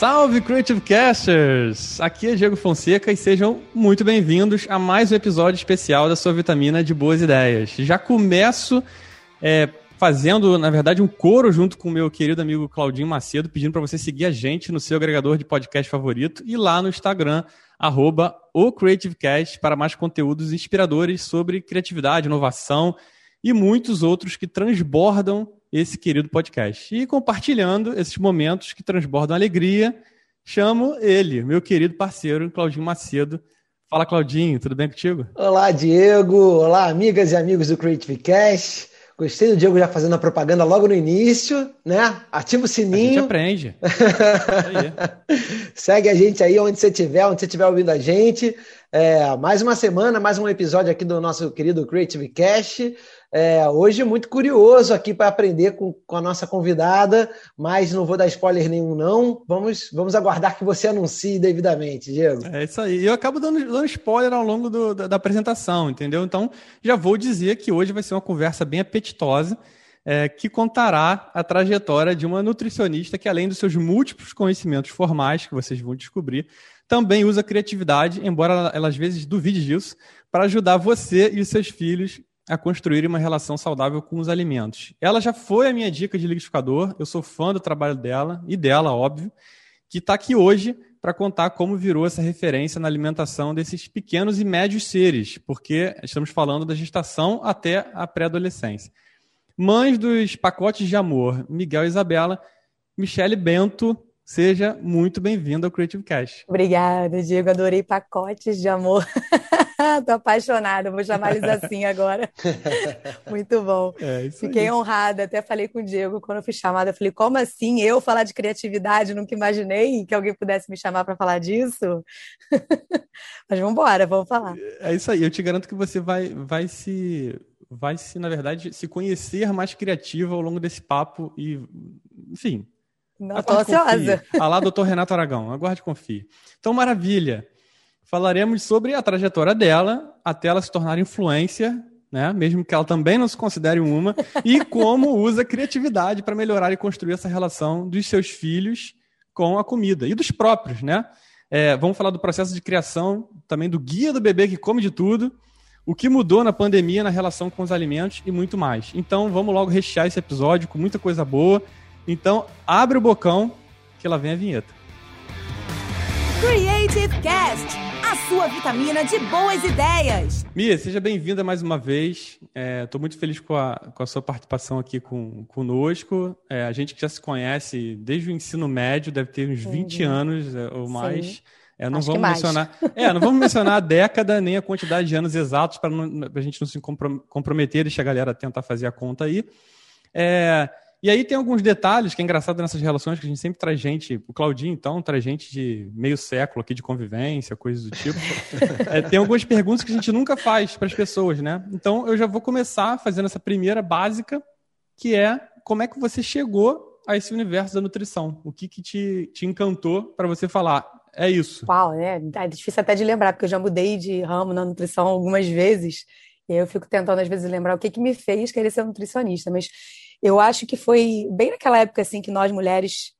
Salve Creative Casters! Aqui é Diego Fonseca e sejam muito bem-vindos a mais um episódio especial da sua vitamina de boas ideias. Já começo é, fazendo, na verdade, um coro junto com o meu querido amigo Claudinho Macedo, pedindo para você seguir a gente no seu agregador de podcast favorito e lá no Instagram, arroba o CreativeCast, para mais conteúdos inspiradores sobre criatividade, inovação e muitos outros que transbordam esse querido podcast. E compartilhando esses momentos que transbordam alegria, chamo ele, meu querido parceiro, Claudinho Macedo. Fala, Claudinho, tudo bem contigo? Olá, Diego. Olá, amigas e amigos do Creative Cast. Gostei do Diego já fazendo a propaganda logo no início, né? Ativa o sininho. A gente aprende. Segue a gente aí onde você estiver, onde você estiver ouvindo a gente. É, mais uma semana, mais um episódio aqui do nosso querido Creative Cast. É, hoje muito curioso aqui para aprender com, com, a nossa convidada, mas não vou dar spoiler nenhum, não. Vamos, vamos aguardar que você anuncie devidamente, Diego. É isso aí. Eu acabo dando, dando spoiler ao longo do, da, da, apresentação, entendeu? Então, já vou dizer que hoje vai ser uma conversa bem apetitosa. É, que contará a trajetória de uma nutricionista que, além dos seus múltiplos conhecimentos formais, que vocês vão descobrir, também usa criatividade, embora ela, ela às vezes duvide disso, para ajudar você e os seus filhos a construir uma relação saudável com os alimentos. Ela já foi a minha dica de liquidificador, eu sou fã do trabalho dela e dela, óbvio, que está aqui hoje para contar como virou essa referência na alimentação desses pequenos e médios seres, porque estamos falando da gestação até a pré-adolescência. Mães dos pacotes de amor, Miguel e Isabela, Michele Bento, seja muito bem-vinda ao Creative Cash. Obrigada, Diego, adorei pacotes de amor. Tô apaixonada, vou chamar eles assim agora. Muito bom. É, Fiquei aí. honrada, até falei com o Diego quando eu fui chamada. Eu falei, como assim eu falar de criatividade? Nunca imaginei que alguém pudesse me chamar para falar disso. Mas vamos embora, vamos falar. É isso aí, eu te garanto que você vai, vai se. Vai se, na verdade, se conhecer mais criativa ao longo desse papo e, enfim. Não, tô ansiosa. Alá, doutor Renato Aragão, aguarde e confie. Então, maravilha falaremos sobre a trajetória dela até ela se tornar influência, né? mesmo que ela também não se considere uma, e como usa criatividade para melhorar e construir essa relação dos seus filhos com a comida e dos próprios, né? É, vamos falar do processo de criação, também do guia do bebê que come de tudo, o que mudou na pandemia na relação com os alimentos e muito mais. Então vamos logo rechear esse episódio com muita coisa boa. Então abre o bocão que lá vem a vinheta. Creative Cast a sua vitamina de boas ideias. Mia, seja bem-vinda mais uma vez. Estou é, muito feliz com a, com a sua participação aqui com, conosco. É, a gente que já se conhece desde o ensino médio, deve ter uns 20 anos é, ou mais. É, não vamos mencionar. É, não vamos mencionar a década nem a quantidade de anos exatos para a gente não se comprometer, deixa a galera tentar fazer a conta aí. É, e aí tem alguns detalhes que é engraçado nessas relações que a gente sempre traz gente, o Claudinho então traz gente de meio século aqui de convivência, coisas do tipo. é, tem algumas perguntas que a gente nunca faz para as pessoas, né? Então eu já vou começar fazendo essa primeira básica, que é como é que você chegou a esse universo da nutrição? O que, que te, te encantou para você falar? É isso. Uau, né? É difícil até de lembrar, porque eu já mudei de ramo na nutrição algumas vezes. E eu fico tentando, às vezes, lembrar o que, que me fez querer ser nutricionista. Mas eu acho que foi bem naquela época assim que nós mulheres,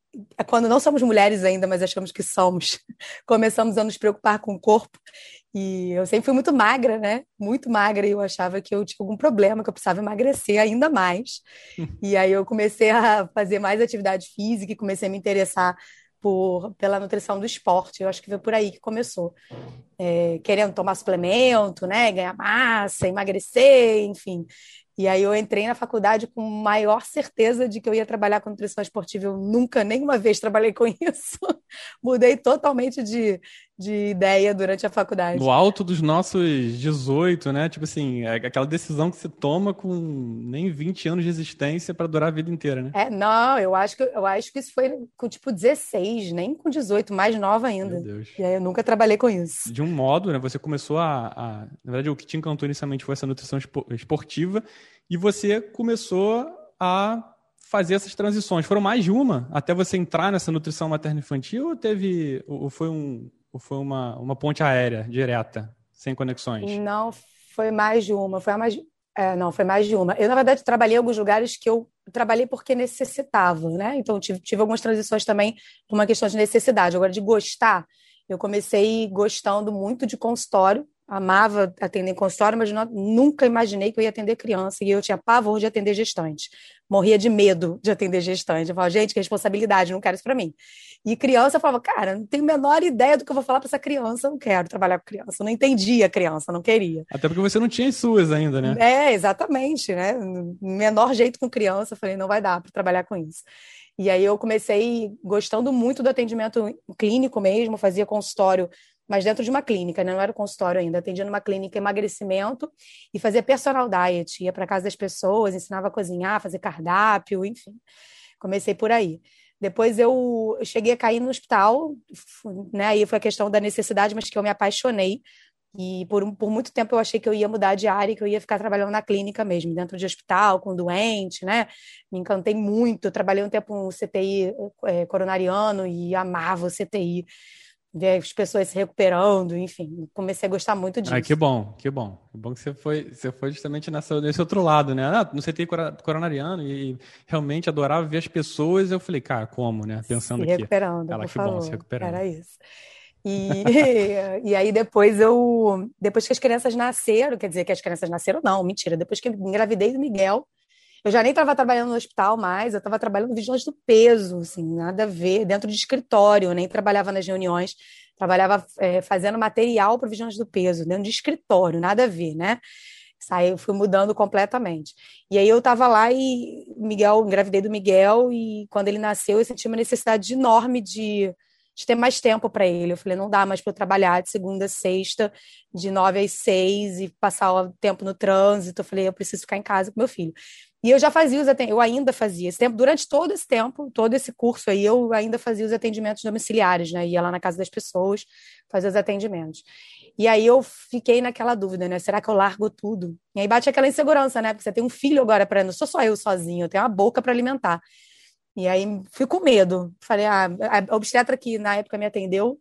quando não somos mulheres ainda, mas achamos que somos, começamos a nos preocupar com o corpo. E eu sempre fui muito magra, né? Muito magra, e eu achava que eu tinha algum problema, que eu precisava emagrecer ainda mais. e aí eu comecei a fazer mais atividade física e comecei a me interessar por, pela nutrição do esporte. Eu acho que foi por aí que começou. É, querendo tomar suplemento, né? Ganhar massa, emagrecer, enfim. E aí eu entrei na faculdade com maior certeza de que eu ia trabalhar com nutrição esportiva. Eu nunca, nenhuma vez, trabalhei com isso. Mudei totalmente de, de ideia durante a faculdade. No alto dos nossos 18, né? Tipo assim, é aquela decisão que se toma com nem 20 anos de existência para durar a vida inteira, né? É, não, eu acho que eu acho que isso foi com tipo 16, nem com 18, mais nova ainda. Meu Deus. E aí eu nunca trabalhei com isso. De um modo, né? Você começou a, a na verdade, o que te encantou inicialmente foi essa nutrição esportiva e você começou a fazer essas transições. Foram mais de uma até você entrar nessa nutrição materno-infantil ou teve ou foi um ou foi uma, uma ponte aérea direta, sem conexões? Não, foi mais de uma. Foi mais, é, não, foi mais de uma. Eu, na verdade, trabalhei em alguns lugares que eu trabalhei porque necessitava, né? Então tive, tive algumas transições também por uma questão de necessidade. Agora, de gostar, eu comecei gostando muito de consultório, amava atender consultório, mas não, nunca imaginei que eu ia atender criança e eu tinha pavor de atender gestante. Morria de medo de atender gestante. Eu falava, gente, que responsabilidade, não quero isso para mim. E criança eu falava, cara, não tenho a menor ideia do que eu vou falar para essa criança, não quero trabalhar com criança. Eu não entendia a criança, não queria. Até porque você não tinha as suas ainda, né? É, exatamente, né? Menor jeito com criança, eu falei, não vai dar para trabalhar com isso. E aí eu comecei gostando muito do atendimento clínico mesmo, fazia consultório mas dentro de uma clínica, né? não era consultório ainda, atendia numa clínica emagrecimento e fazia personal diet, ia para casa das pessoas, ensinava a cozinhar, fazer cardápio, enfim. Comecei por aí. Depois eu cheguei a cair no hospital, né? Aí foi a questão da necessidade, mas que eu me apaixonei. E por, por muito tempo eu achei que eu ia mudar de área, que eu ia ficar trabalhando na clínica mesmo, dentro de hospital, com doente, né? Me encantei muito. Trabalhei um tempo no CTI é, coronariano e amava o CTI ver as pessoas se recuperando, enfim, comecei a gostar muito disso. Ah, que bom, que bom. Que bom que você foi, você foi justamente nessa, nesse outro lado, né? Ah, no CTI coronariano e realmente adorava ver as pessoas. Eu falei, cara, como, né? Pensando se recuperando, Ela, que favor. bom, se recuperando. Era isso. E, e aí depois eu, depois que as crianças nasceram, quer dizer que as crianças nasceram, não, mentira, depois que engravidei do Miguel, eu já nem estava trabalhando no hospital mais, eu estava trabalhando vigilante do peso, assim, nada a ver, dentro de escritório, eu nem trabalhava nas reuniões, trabalhava é, fazendo material para o vigilante do peso, dentro de escritório, nada a ver, né? Aí eu fui mudando completamente. E aí eu estava lá e Miguel, engravidei do Miguel, e quando ele nasceu, eu senti uma necessidade enorme de, de ter mais tempo para ele. Eu falei, não dá mais para eu trabalhar de segunda a sexta, de nove às seis, e passar o tempo no trânsito. Eu falei, eu preciso ficar em casa com meu filho. E eu já fazia os atendimentos, eu ainda fazia esse tempo, durante todo esse tempo, todo esse curso aí, eu ainda fazia os atendimentos domiciliares, né? Ia lá na casa das pessoas, fazer os atendimentos. E aí eu fiquei naquela dúvida, né? Será que eu largo tudo? E aí bate aquela insegurança, né? Porque você tem um filho agora para não sou só eu sozinho, eu tenho uma boca para alimentar. E aí fico com medo. Falei, ah, a obstetra que na época me atendeu,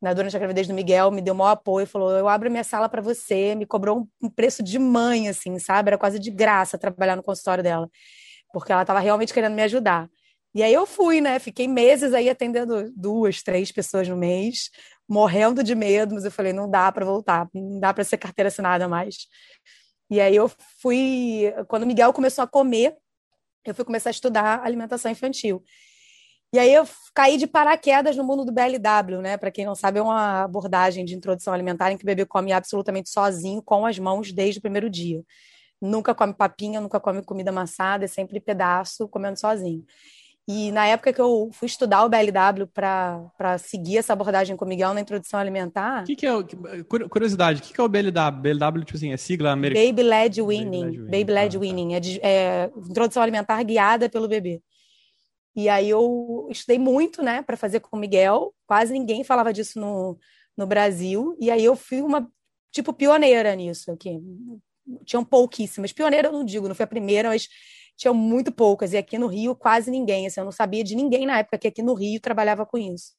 né, durante a gravidez do Miguel, me deu maior apoio, falou: Eu abro minha sala para você, me cobrou um, preço de mãe, assim, sabe? Era quase de graça trabalhar no consultório dela, porque ela estava realmente querendo me ajudar. E aí eu fui, né? Fiquei meses aí atendendo duas, três pessoas no mês, morrendo de medo, mas eu falei: não dá para voltar, não dá para ser carteira assinada mais. E aí eu fui, quando o Miguel começou a comer, eu fui começar a estudar alimentação infantil. E aí eu caí de paraquedas no mundo do BLW, né? Para quem não sabe, é uma abordagem de introdução alimentar em que o bebê come absolutamente sozinho, com as mãos, desde o primeiro dia. Nunca come papinha, nunca come comida amassada, é sempre pedaço, comendo sozinho. E na época que eu fui estudar o BLW para seguir essa abordagem com o Miguel na introdução alimentar. O que, que, é. Curiosidade, o que, que é o BLW? BLW, tipo assim, é sigla americana? Baby Led Winning. Baby Led ah, tá. Winning. É, de, é introdução alimentar guiada pelo bebê. E aí eu estudei muito, né, para fazer com o Miguel. Quase ninguém falava disso no, no Brasil. E aí eu fui uma, tipo, pioneira nisso aqui. Tinham pouquíssimas. Pioneira eu não digo, não foi a primeira, mas tinham muito poucas. E aqui no Rio, quase ninguém. Assim, eu não sabia de ninguém na época que aqui no Rio trabalhava com isso.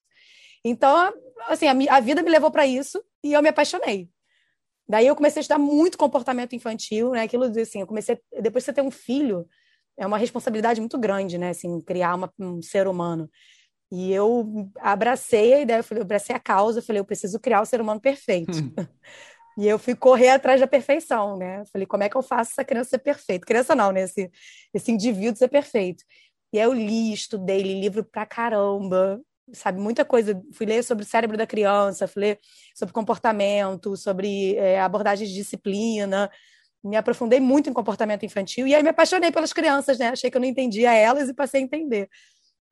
Então, assim, a, a vida me levou para isso e eu me apaixonei. Daí eu comecei a estudar muito comportamento infantil, né? Aquilo assim, eu comecei, depois de você ter um filho, é uma responsabilidade muito grande, né? Assim, criar uma, um ser humano. E eu abracei a ideia, eu, falei, eu abracei a causa, eu falei, eu preciso criar o ser humano perfeito. Hum. E eu fui correr atrás da perfeição, né? Eu falei, como é que eu faço essa criança ser perfeita? Criança não, né? Esse, esse indivíduo ser perfeito. E aí eu li, estudei, li livro pra caramba, sabe? Muita coisa. Fui ler sobre o cérebro da criança, fui ler sobre comportamento, sobre é, abordagem de disciplina, me aprofundei muito em comportamento infantil e aí me apaixonei pelas crianças, né? Achei que eu não entendia elas e passei a entender.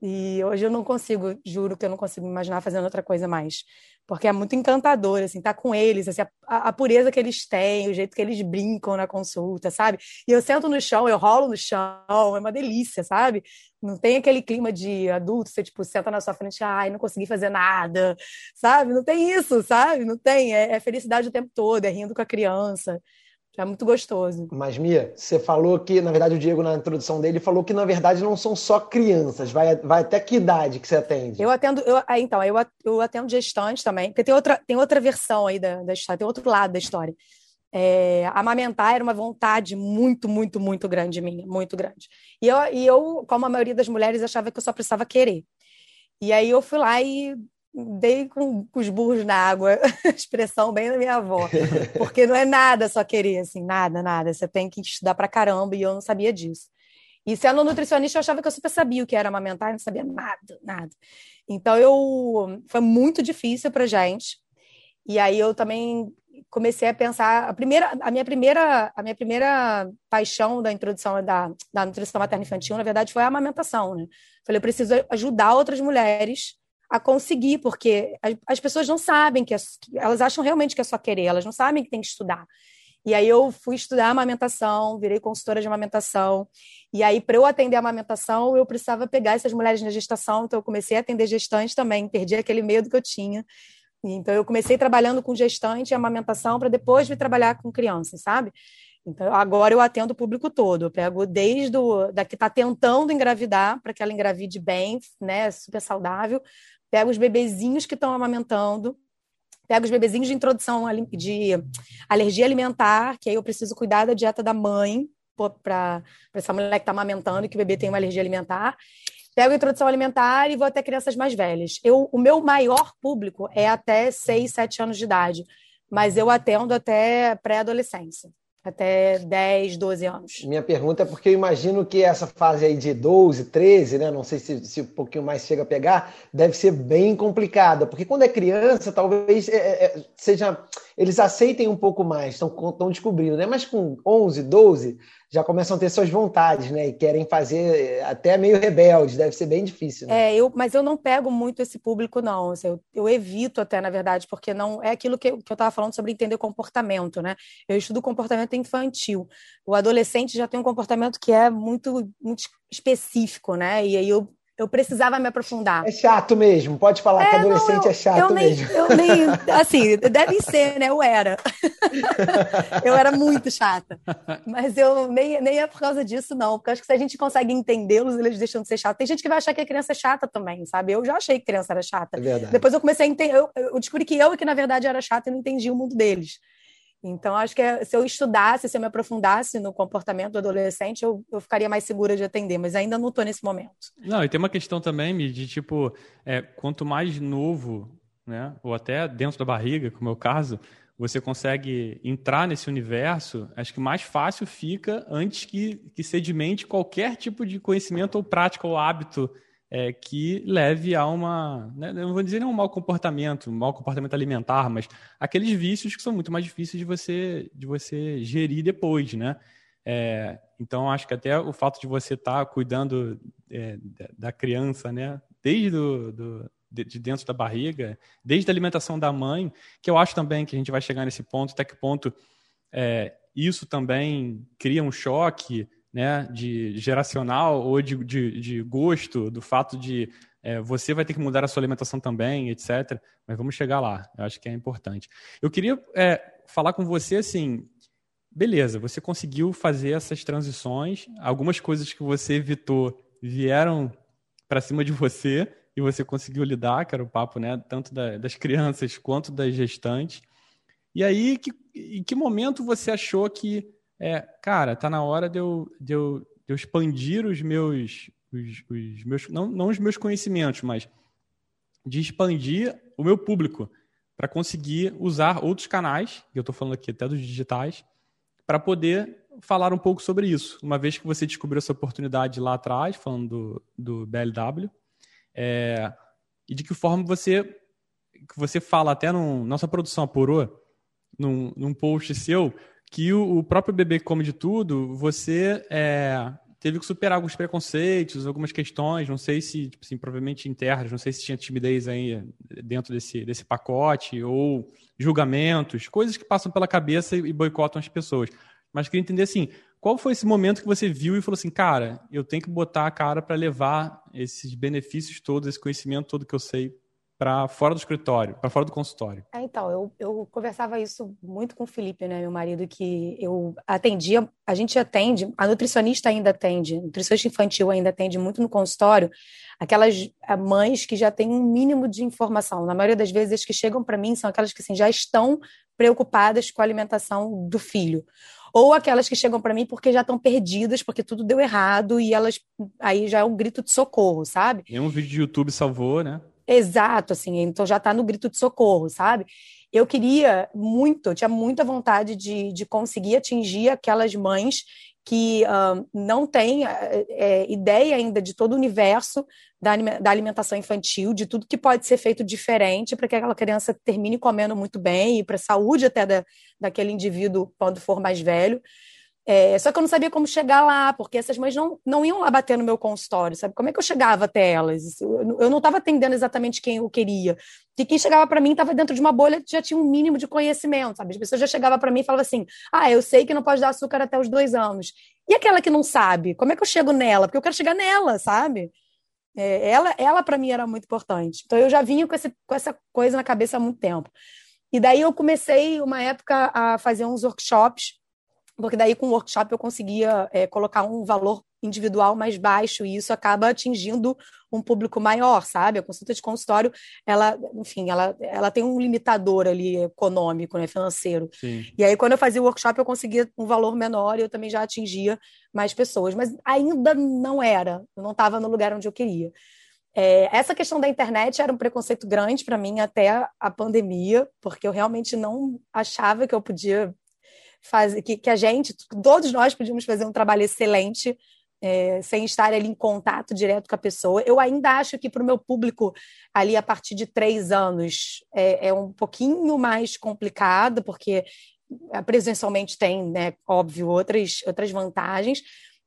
E hoje eu não consigo, juro que eu não consigo me imaginar fazendo outra coisa mais. Porque é muito encantador, assim, estar tá com eles, assim, a, a, pureza que eles têm, o jeito que eles brincam na consulta, sabe? E eu sento no chão, eu rolo no chão, é uma delícia, sabe? Não tem aquele clima de adulto, você, tipo, senta na sua frente, ai, não consegui fazer nada, sabe? Não tem isso, sabe? Não tem, é, é felicidade o tempo todo, é rindo com a criança. É muito gostoso. Mas, Mia, você falou que, na verdade, o Diego, na introdução dele, falou que, na verdade, não são só crianças. Vai, vai até que idade que você atende? Eu atendo, eu, então, eu, eu atendo gestantes também, porque tem outra, tem outra versão aí da, da história, tem outro lado da história. é, amamentar era uma vontade muito, muito, muito grande minha, muito grande. E eu, e eu, como a maioria das mulheres, achava que eu só precisava querer. E aí eu fui lá e dei com, com os burros na água, expressão bem da minha avó, porque não é nada só querer, assim, nada, nada. Você tem que estudar pra caramba e eu não sabia disso. E sendo nutricionista, eu achava que eu super sabia o que era amamentar, eu não sabia nada, nada. Então eu foi muito difícil pra gente. E aí eu também comecei a pensar a primeira a minha primeira a minha primeira paixão da introdução da, da nutrição materna infantil na verdade foi a amamentação né falei eu preciso ajudar outras mulheres a conseguir porque as, as pessoas não sabem que é, elas acham realmente que é só querer elas não sabem que tem que estudar e aí eu fui estudar amamentação virei consultora de amamentação e aí para eu atender a amamentação eu precisava pegar essas mulheres na gestação então eu comecei a atender gestantes também perdi aquele medo que eu tinha então, eu comecei trabalhando com gestante e amamentação para depois vir trabalhar com crianças, sabe? Então, agora eu atendo o público todo. Eu pego desde o, da que está tentando engravidar, para que ela engravide bem, né, super saudável. Pego os bebezinhos que estão amamentando. Pego os bebezinhos de introdução de alergia alimentar, que aí eu preciso cuidar da dieta da mãe, para essa mulher que está amamentando e que o bebê tem uma alergia alimentar pego a introdução alimentar e vou até crianças mais velhas. Eu, o meu maior público é até 6, 7 anos de idade, mas eu atendo até pré-adolescência até 10, 12 anos. Minha pergunta é porque eu imagino que essa fase aí de 12, 13, né? Não sei se, se um pouquinho mais chega a pegar, deve ser bem complicada, porque quando é criança, talvez é, é, é seja. Eles aceitem um pouco mais, estão descobrindo, né? Mas com 11, 12, já começam a ter suas vontades, né? E querem fazer até meio rebeldes, deve ser bem difícil. Né? É, eu, mas eu não pego muito esse público, não. Assim, eu, eu, evito até, na verdade, porque não é aquilo que, que eu estava falando sobre entender comportamento, né? Eu estudo comportamento infantil. O adolescente já tem um comportamento que é muito, muito específico, né? E aí eu eu precisava me aprofundar. É chato mesmo, pode falar é, que adolescente não, eu, é chato eu nem, mesmo. Eu nem, assim, deve ser, né? Eu era. eu era muito chata. Mas eu nem, nem é por causa disso, não. Porque acho que se a gente consegue entendê-los, eles deixam de ser chatos. Tem gente que vai achar que a criança é chata também, sabe? Eu já achei que criança era chata. É verdade. Depois eu comecei a entender, eu, eu descobri que eu que na verdade era chata e não entendia o mundo deles. Então, acho que é, se eu estudasse, se eu me aprofundasse no comportamento do adolescente, eu, eu ficaria mais segura de atender, mas ainda não estou nesse momento. Não, e tem uma questão também, de tipo, é, quanto mais novo, né, ou até dentro da barriga, como é o caso, você consegue entrar nesse universo, acho que mais fácil fica antes que, que sedimente qualquer tipo de conhecimento ou prática ou hábito é, que leve a uma, né, não vou dizer nem um mau comportamento, mau comportamento alimentar, mas aqueles vícios que são muito mais difíceis de você, de você gerir depois, né? É, então, acho que até o fato de você estar tá cuidando é, da criança, né, desde do, do, de dentro da barriga, desde a alimentação da mãe, que eu acho também que a gente vai chegar nesse ponto, até que ponto é, isso também cria um choque, né, de geracional ou de, de, de gosto, do fato de é, você vai ter que mudar a sua alimentação também, etc. Mas vamos chegar lá, eu acho que é importante. Eu queria é, falar com você assim, beleza, você conseguiu fazer essas transições, algumas coisas que você evitou vieram para cima de você e você conseguiu lidar, que era o papo, né, tanto da, das crianças quanto das gestantes. E aí, que, em que momento você achou que é, cara, tá na hora de eu, de eu, de eu expandir os meus, os, os meus não, não os meus conhecimentos, mas de expandir o meu público para conseguir usar outros canais, que eu estou falando aqui até dos digitais, para poder falar um pouco sobre isso. Uma vez que você descobriu essa oportunidade lá atrás, falando do, do BLW, é, e de que forma você que você fala até no nossa produção apurou num, num post seu que o, o próprio bebê come de tudo, você é, teve que superar alguns preconceitos, algumas questões, não sei se, tipo assim, provavelmente internas, não sei se tinha timidez aí dentro desse, desse pacote, ou julgamentos, coisas que passam pela cabeça e boicotam as pessoas. Mas queria entender assim, qual foi esse momento que você viu e falou assim, cara, eu tenho que botar a cara para levar esses benefícios todos, esse conhecimento todo que eu sei para fora do escritório, para fora do consultório? É, então, eu, eu conversava isso muito com o Felipe, né, meu marido, que eu atendia, a gente atende, a nutricionista ainda atende, nutricionista infantil ainda atende muito no consultório, aquelas mães que já têm um mínimo de informação. Na maioria das vezes, as que chegam para mim são aquelas que assim, já estão preocupadas com a alimentação do filho. Ou aquelas que chegam para mim porque já estão perdidas, porque tudo deu errado e elas aí já é um grito de socorro, sabe? E um vídeo de YouTube salvou, né? Exato, assim, então já está no grito de socorro, sabe? Eu queria muito, eu tinha muita vontade de, de conseguir atingir aquelas mães que não têm é, ideia ainda de todo o universo da, da alimentação infantil, de tudo que pode ser feito diferente para que aquela criança termine comendo muito bem e para a saúde até da, daquele indivíduo quando for mais velho. É, só que eu não sabia como chegar lá, porque essas mães não, não iam lá bater no meu consultório, sabe? Como é que eu chegava até elas? Eu, não estava atendendo exatamente quem eu queria. E quem chegava para mim estava dentro de uma bolha que já tinha um mínimo de conhecimento, sabe? As pessoas já chegavam para mim e falavam assim: ah, eu sei que não pode dar açúcar até os dois anos. E aquela que não sabe? Como é que eu chego nela? Porque eu quero chegar nela, sabe? É, ela, ela para mim era muito importante. Então eu já vinha com, esse, com essa coisa na cabeça há muito tempo. E daí eu comecei, uma época, a fazer uns workshops porque daí com o workshop eu conseguia é, colocar um valor individual mais baixo e isso acaba atingindo um público maior, sabe? A consulta de consultório, ela, enfim, ela, ela tem um limitador ali econômico, né, financeiro. Sim. E aí quando eu fazia o workshop eu conseguia um valor menor e eu também já atingia mais pessoas, mas ainda não era, eu não estava no lugar onde eu queria. É, essa questão da internet era um preconceito grande para mim até a pandemia, porque eu realmente não achava que eu podia fazer, que, que a gente, todos nós podíamos fazer um trabalho excelente é, sem estar ali em contato direto com a pessoa. Eu ainda acho que para o meu público ali a partir de três anos é, é, um pouquinho mais complicado, porque é, presencialmente tem, né, óbvio, outras, outras vantagens,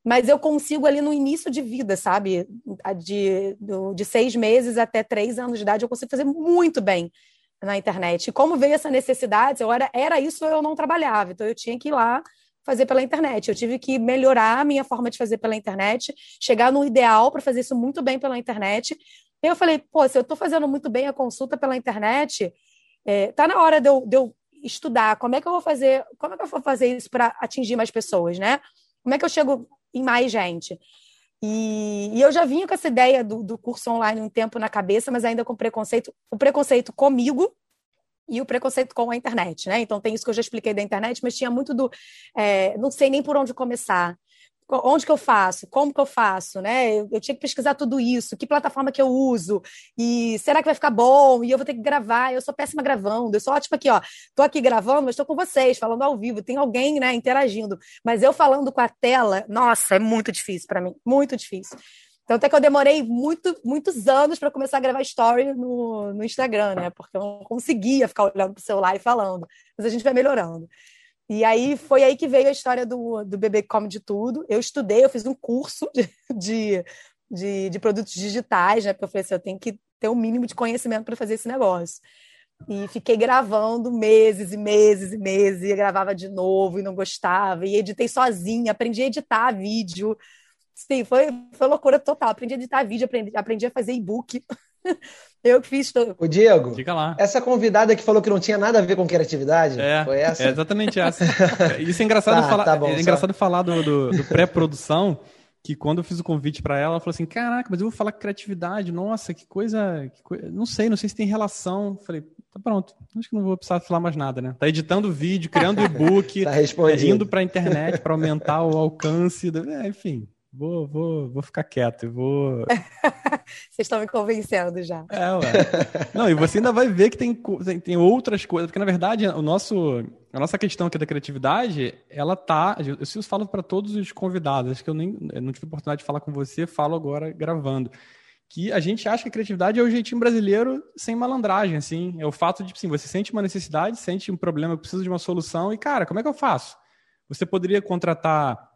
mas eu consigo ali no início de vida, sabe? De, de seis meses até três anos de idade, eu consigo fazer muito bem na internet. Como veio essa necessidade, eu era, era isso eu não trabalhava, então eu tinha que ir lá fazer pela internet. Eu tive que melhorar a minha forma de fazer pela internet, chegar no ideal para fazer isso muito bem pela internet. Eu falei, pô, se eu estou fazendo muito bem a consulta pela internet, é, tá na hora de eu, de eu estudar como é que eu vou fazer, como é que eu vou fazer isso para atingir mais pessoas, né? Como é que eu chego em mais gente? E, e, eu já vinha com essa ideia do, do curso online um tempo na cabeça, mas ainda com preconceito, o preconceito comigo e o preconceito com a internet, né? Então tem isso que eu já expliquei da internet, mas tinha muito do é, não sei nem por onde começar onde que eu faço, como que eu faço, né? Eu, eu, tinha que pesquisar tudo isso, que plataforma que eu uso, e será que vai ficar bom? E eu vou ter que gravar, eu sou péssima gravando, eu sou ótima aqui, ó, tô aqui gravando, mas estou com vocês, falando ao vivo, tem alguém, né, interagindo, mas eu falando com a tela, nossa, é muito difícil para mim, muito difícil. Então, até que eu demorei muito, muitos anos para começar a gravar story no, no Instagram, né? Porque eu não conseguia ficar olhando para o celular e falando. Mas a gente vai melhorando. E aí foi aí que veio a história do, do Bebê Come de Tudo. Eu estudei, eu fiz um curso de, de, de, de produtos digitais, né? Porque eu falei assim, eu tenho que ter o um mínimo de conhecimento para fazer esse negócio. E fiquei gravando meses e meses e meses, e gravava de novo e não gostava, e editei sozinha, aprendi a editar vídeo. Sim, foi, foi loucura total. Aprendi a editar vídeo, aprendi, aprendi a fazer e-book. Eu que fiz. Tô... O Diego, Diga lá. essa convidada que falou que não tinha nada a ver com criatividade, é, foi essa? É exatamente essa. Isso é engraçado tá, falar, tá bom, é engraçado falar do, do, do pré-produção, que quando eu fiz o convite para ela, ela falou assim: Caraca, mas eu vou falar criatividade, nossa, que coisa, que coisa. Não sei, não sei se tem relação. falei, tá pronto, acho que não vou precisar falar mais nada, né? Tá editando vídeo, criando e-book, tá é, indo pra internet para aumentar o alcance. Do... É, enfim, Vou, vou, vou ficar quieto, vou. Vocês estão me convencendo já. É, ué. Não, e você ainda vai ver que tem, tem, tem, outras coisas, porque na verdade o nosso, a nossa questão aqui da criatividade, ela tá. Eu, eu falo para todos os convidados, acho que eu nem eu não tive oportunidade de falar com você, falo agora gravando. Que a gente acha que a criatividade é o jeitinho brasileiro sem malandragem, assim. É o fato de, assim, você sente uma necessidade, sente um problema, precisa de uma solução, e, cara, como é que eu faço? Você poderia contratar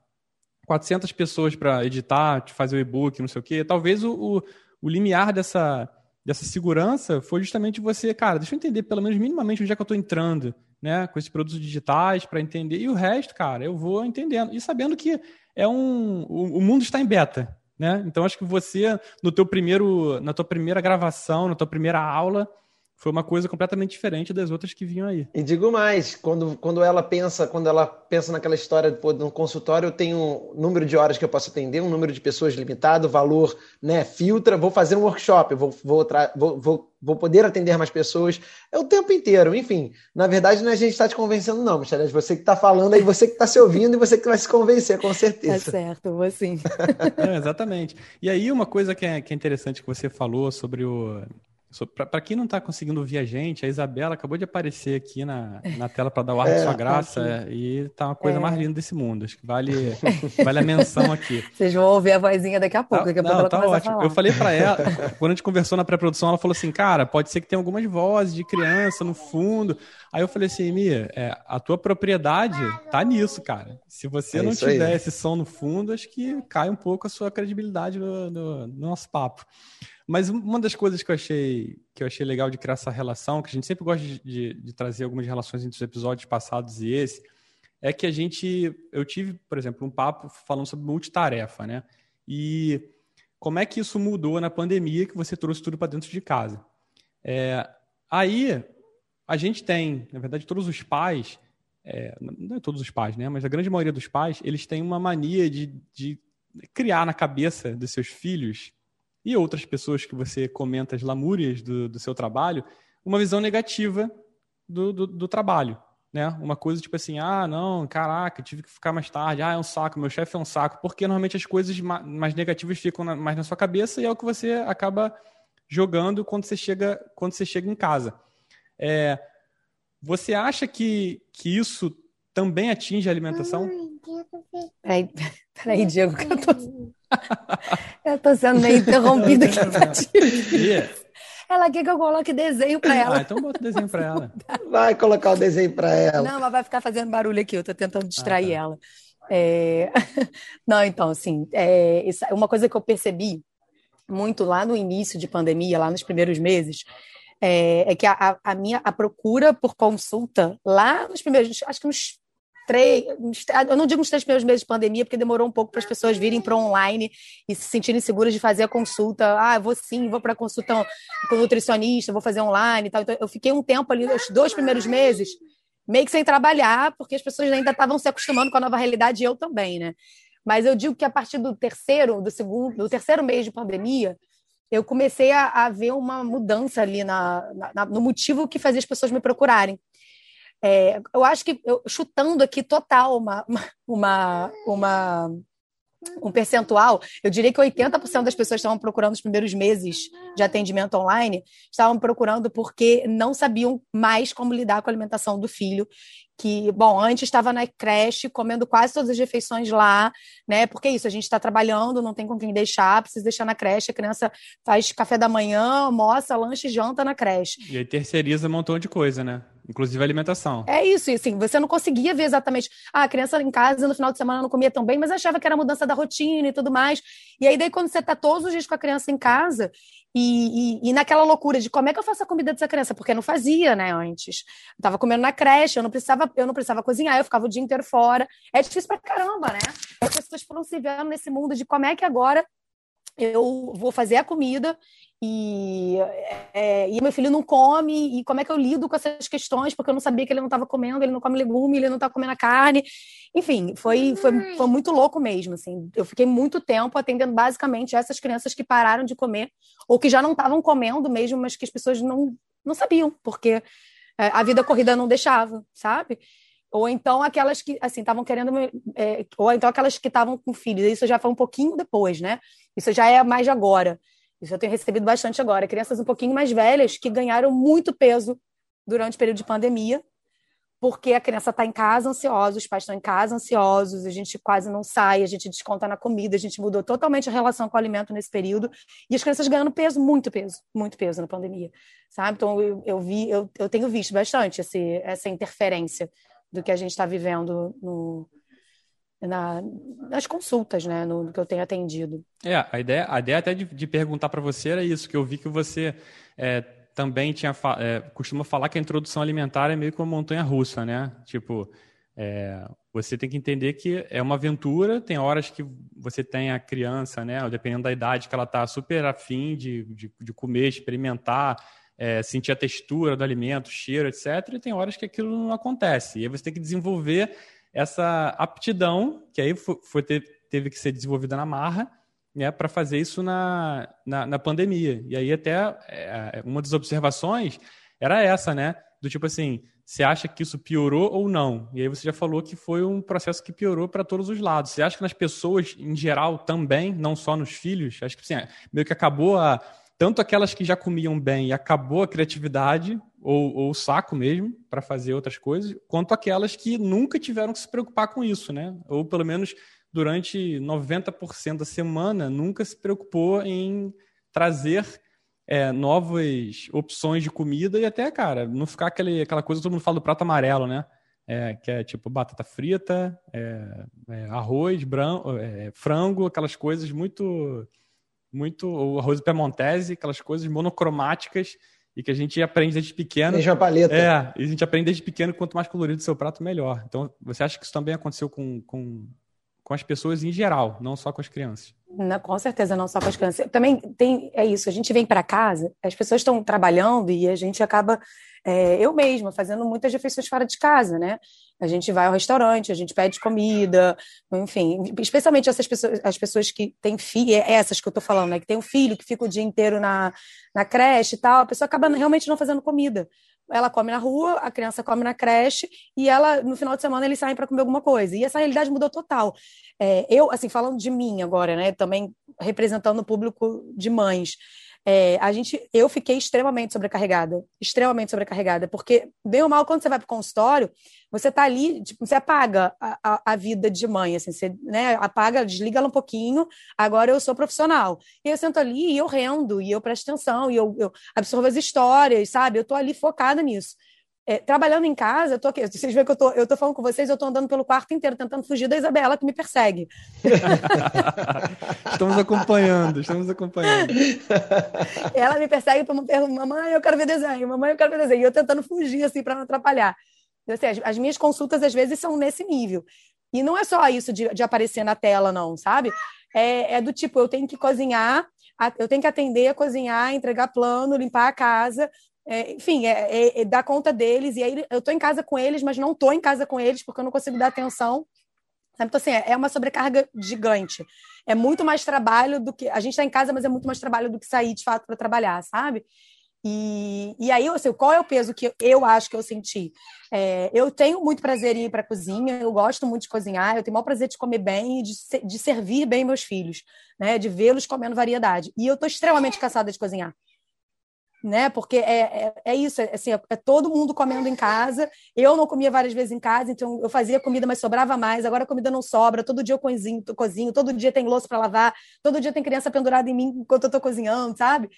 400 pessoas para editar, fazer o e-book, não sei o quê. Talvez o, o, o, limiar dessa, dessa segurança foi justamente você, cara, deixa eu entender pelo menos minimamente onde é que eu estou entrando, né, com esses produtos digitais para entender. E o resto, cara, eu vou entendendo. E sabendo que é um, o, o mundo está em beta, né? Então acho que você no teu primeiro, na tua primeira gravação, na tua primeira aula, foi uma coisa completamente diferente das outras que vinham aí. E digo mais, quando, quando ela pensa, quando ela pensa naquela história de no consultório, eu tenho um número de horas que eu posso atender, um número de pessoas limitado, valor, né, filtra, vou fazer um workshop, vou, vou, vou, vou, vou poder atender mais pessoas, é o tempo inteiro, enfim. Na verdade, não é a gente está te convencendo, não, Michelle, é você que está falando aí, você que está se ouvindo e você que vai se convencer, com certeza. É certo, vou sim. é, exatamente. E aí, uma coisa que é, que é interessante que você falou sobre o para quem não está conseguindo ver a gente, a Isabela acabou de aparecer aqui na, na tela para dar o ar é, de sua tá graça tá e tá uma coisa é. mais linda desse mundo. Acho que vale, vale a menção aqui. Vocês vão ouvir a vozinha daqui a pouco. Daqui a não, pouco tá ótimo. Eu falei para ela, quando a gente conversou na pré-produção, ela falou assim: cara, pode ser que tenha algumas vozes de criança no fundo. Aí eu falei assim, Mia, é, a tua propriedade tá nisso, cara. Se você é não tiver aí. esse som no fundo, acho que cai um pouco a sua credibilidade no, no, no nosso papo. Mas uma das coisas que eu achei que eu achei legal de criar essa relação, que a gente sempre gosta de, de, trazer algumas relações entre os episódios passados e esse, é que a gente, eu tive, por exemplo, um papo falando sobre multitarefa, né? E como é que isso mudou na pandemia que você trouxe tudo para dentro de casa? É, aí a gente tem, na verdade, todos os pais, é, não é todos os pais, né? Mas a grande maioria dos pais, eles têm uma mania de, de criar na cabeça dos seus filhos e outras pessoas que você comenta as lamúrias do, do seu trabalho, uma visão negativa do, do, do, trabalho. Né? Uma coisa tipo assim, ah, não, caraca, tive que ficar mais tarde, ah, é um saco, meu chefe é um saco, porque normalmente as coisas mais negativas ficam na, mais na sua cabeça e é o que você acaba jogando quando você chega, quando você chega em casa. É, você acha que, que isso também atinge a alimentação? Peraí, peraí Diego, que eu tô... eu tô sendo meio interrompida aqui. Yeah. Ela quer que eu coloque desenho para ela. Ah, então bota desenho para ela. Vai colocar o desenho para ela. Não, ela vai ficar fazendo barulho aqui. Eu tô tentando distrair ah, tá. ela. É... Não, então, assim, é... uma coisa que eu percebi muito lá no início de pandemia, lá nos primeiros meses, é, é que a, a, minha a procura por consulta lá nos primeiros, acho que uns três, eu não digo nos três primeiros meses de pandemia, porque demorou um pouco para as pessoas virem para online e se sentirem seguras de fazer a consulta. Ah, vou sim, vou para consulta com nutricionista, vou fazer online e tal. Então, eu fiquei um tempo ali, os dois primeiros meses, meio que sem trabalhar, porque as pessoas ainda estavam se acostumando com a nova realidade e eu também, né? Mas eu digo que a partir do terceiro, do segundo, do terceiro mês de pandemia, eu comecei a, a ver uma mudança ali na, na, no motivo que fazia as pessoas me procurarem. É, eu acho que, eu, chutando aqui total uma, uma, uma, um percentual, eu diria que 80% das pessoas estavam procurando os primeiros meses de atendimento online, estavam procurando porque não sabiam mais como lidar com a alimentação do filho que, bom, antes estava na creche, comendo quase todas as refeições lá, né? Porque é isso, a gente está trabalhando, não tem com quem deixar, precisa deixar na creche, a criança faz café da manhã, almoça, lanche, janta na creche. E aí terceiriza um montão de coisa, né? Inclusive a alimentação. É isso, e assim, você não conseguia ver exatamente. Ah, a criança em casa no final de semana não comia tão bem, mas achava que era mudança da rotina e tudo mais. E aí, daí, quando você está todos os dias com a criança em casa, e, e, e, naquela loucura de como é que eu faço a comida dessa criança, porque eu não fazia, né, antes. Eu tava comendo na creche, eu não precisava, eu não precisava cozinhar, eu ficava o dia inteiro fora. É difícil pra caramba, né? As pessoas foram se vendo nesse mundo de como é que agora eu vou fazer a comida e, é, e meu filho não come, e como é que eu lido com essas questões, porque eu não sabia que ele não estava comendo, ele não come legume, ele não está comendo carne. Enfim, foi, foi, foi muito louco mesmo, assim. Eu fiquei muito tempo atendendo basicamente essas crianças que pararam de comer, ou que já não estavam comendo mesmo, mas que as pessoas não, não sabiam, porque é, a vida corrida não deixava, sabe? Ou então aquelas que, assim, estavam querendo. É, ou então aquelas que estavam com filhos. Isso já foi um pouquinho depois, né? Isso já é mais agora. Isso eu tenho recebido bastante agora. Crianças um pouquinho mais velhas que ganharam muito peso durante o período de pandemia, porque a criança está em casa ansiosa, os pais estão em casa ansiosos, a gente quase não sai, a gente desconta na comida, a gente mudou totalmente a relação com o alimento nesse período, e as crianças ganhando peso, muito peso, muito peso na pandemia, sabe? Então eu, eu vi, eu, eu tenho visto bastante esse, essa interferência do que a gente está vivendo no, na, nas consultas, né, no, no, que eu tenho atendido. É, a ideia, a ideia até de, de perguntar para você era isso, que eu vi que você é, também tinha é, costuma falar que a introdução alimentar é meio que uma montanha russa, né? Tipo, é, você tem que entender que é uma aventura, tem horas que você tem a criança, né, dependendo da idade que ela está super afim de, de, de comer, experimentar, é, sentir a textura do alimento, cheiro, etc. E tem horas que aquilo não acontece. E aí você tem que desenvolver essa aptidão, que aí foi, teve que ser desenvolvida na marra, né, para fazer isso na, na, na, pandemia. E aí até é, uma das observações era essa, né? Do tipo assim, você acha que isso piorou ou não? E aí você já falou que foi um processo que piorou para todos os lados. Você acha que nas pessoas em geral também, não só nos filhos? Acho que assim, meio que acabou a tanto aquelas que já comiam bem e acabou a criatividade ou, ou saco mesmo para fazer outras coisas, quanto aquelas que nunca tiveram que se preocupar com isso, né? Ou pelo menos durante 90% da semana nunca se preocupou em trazer é, novas opções de comida e até, cara, não ficar aquele, aquela coisa que todo mundo fala do prato amarelo, né? É, que é tipo batata frita, é, é arroz, branco, é, frango, aquelas coisas muito muito o arroz piemontese, aquelas coisas monocromáticas e que a gente aprende desde pequeno. Deixa a paleta. É, e a gente aprende desde pequeno quanto mais colorido o seu prato, melhor. Então, você acha que isso também aconteceu com, com, com as pessoas em geral, não só com as crianças? Não, com certeza, não só com as crianças. Também tem, é isso, a gente vem para casa, as pessoas estão trabalhando e a gente acaba, é, eu mesma, fazendo muitas refeições fora de casa, né? A gente vai ao restaurante, a gente pede comida, enfim, especialmente essas pessoas, as pessoas que têm filho, é essas que eu tô falando, né? Que tem um filho que fica o dia inteiro na, na creche e tal, a pessoa acaba realmente não fazendo comida ela come na rua, a criança come na creche e ela no final de semana eles saem para comer alguma coisa. E essa realidade mudou total. É, eu, assim, falando de mim agora, né, também representando o público de mães. É, a gente, eu fiquei extremamente sobrecarregada, extremamente sobrecarregada, porque bem ou mal quando você vai para o consultório, você está ali, tipo, você apaga a, a, a, vida de mãe, assim, você né, apaga, desliga ela um pouquinho. Agora eu sou profissional e eu sento ali e eu rendo e eu presto atenção e eu, eu absorvo as histórias, sabe? Eu estou ali focada nisso. É, trabalhando em casa, eu tô aqui, vocês veem que eu tô, eu tô falando com vocês, eu tô andando pelo quarto inteiro tentando fugir da Isabela que me persegue. estamos acompanhando, estamos acompanhando. Ela me persegue para mamãe, eu quero ver desenho, mamãe, eu quero ver desenho, e eu tentando fugir assim para não atrapalhar. Assim, as, as, minhas consultas às vezes são nesse nível. E não é só isso de, de aparecer na tela, não, sabe? É, é do tipo, eu tenho que cozinhar, eu tenho que atender, cozinhar, entregar plano, limpar a casa, é, enfim, é, é, é, dar conta deles. E aí eu estou em casa com eles, mas não estou em casa com eles porque eu não consigo dar atenção. Sabe? Então, assim, é, é uma sobrecarga gigante. É muito mais trabalho do que. A gente está em casa, mas é muito mais trabalho do que sair de fato para trabalhar, sabe? E, e aí, assim, qual é o peso que eu acho que eu senti? É, eu tenho muito prazer em ir para a cozinha, eu gosto muito de cozinhar, eu tenho o maior prazer de comer bem e de, de servir bem meus filhos, né? De vê-los comendo variedade. E eu estou extremamente cansada de cozinhar né? Porque é, é, é isso, é, assim, é, é, todo mundo comendo em casa. Eu não comia várias vezes em casa, então eu fazia comida, mas sobrava mais. Agora a comida não sobra. Todo dia eu cozinho, cozinho todo dia tem louça para lavar, todo dia tem criança pendurada em mim enquanto eu estou cozinhando, sabe?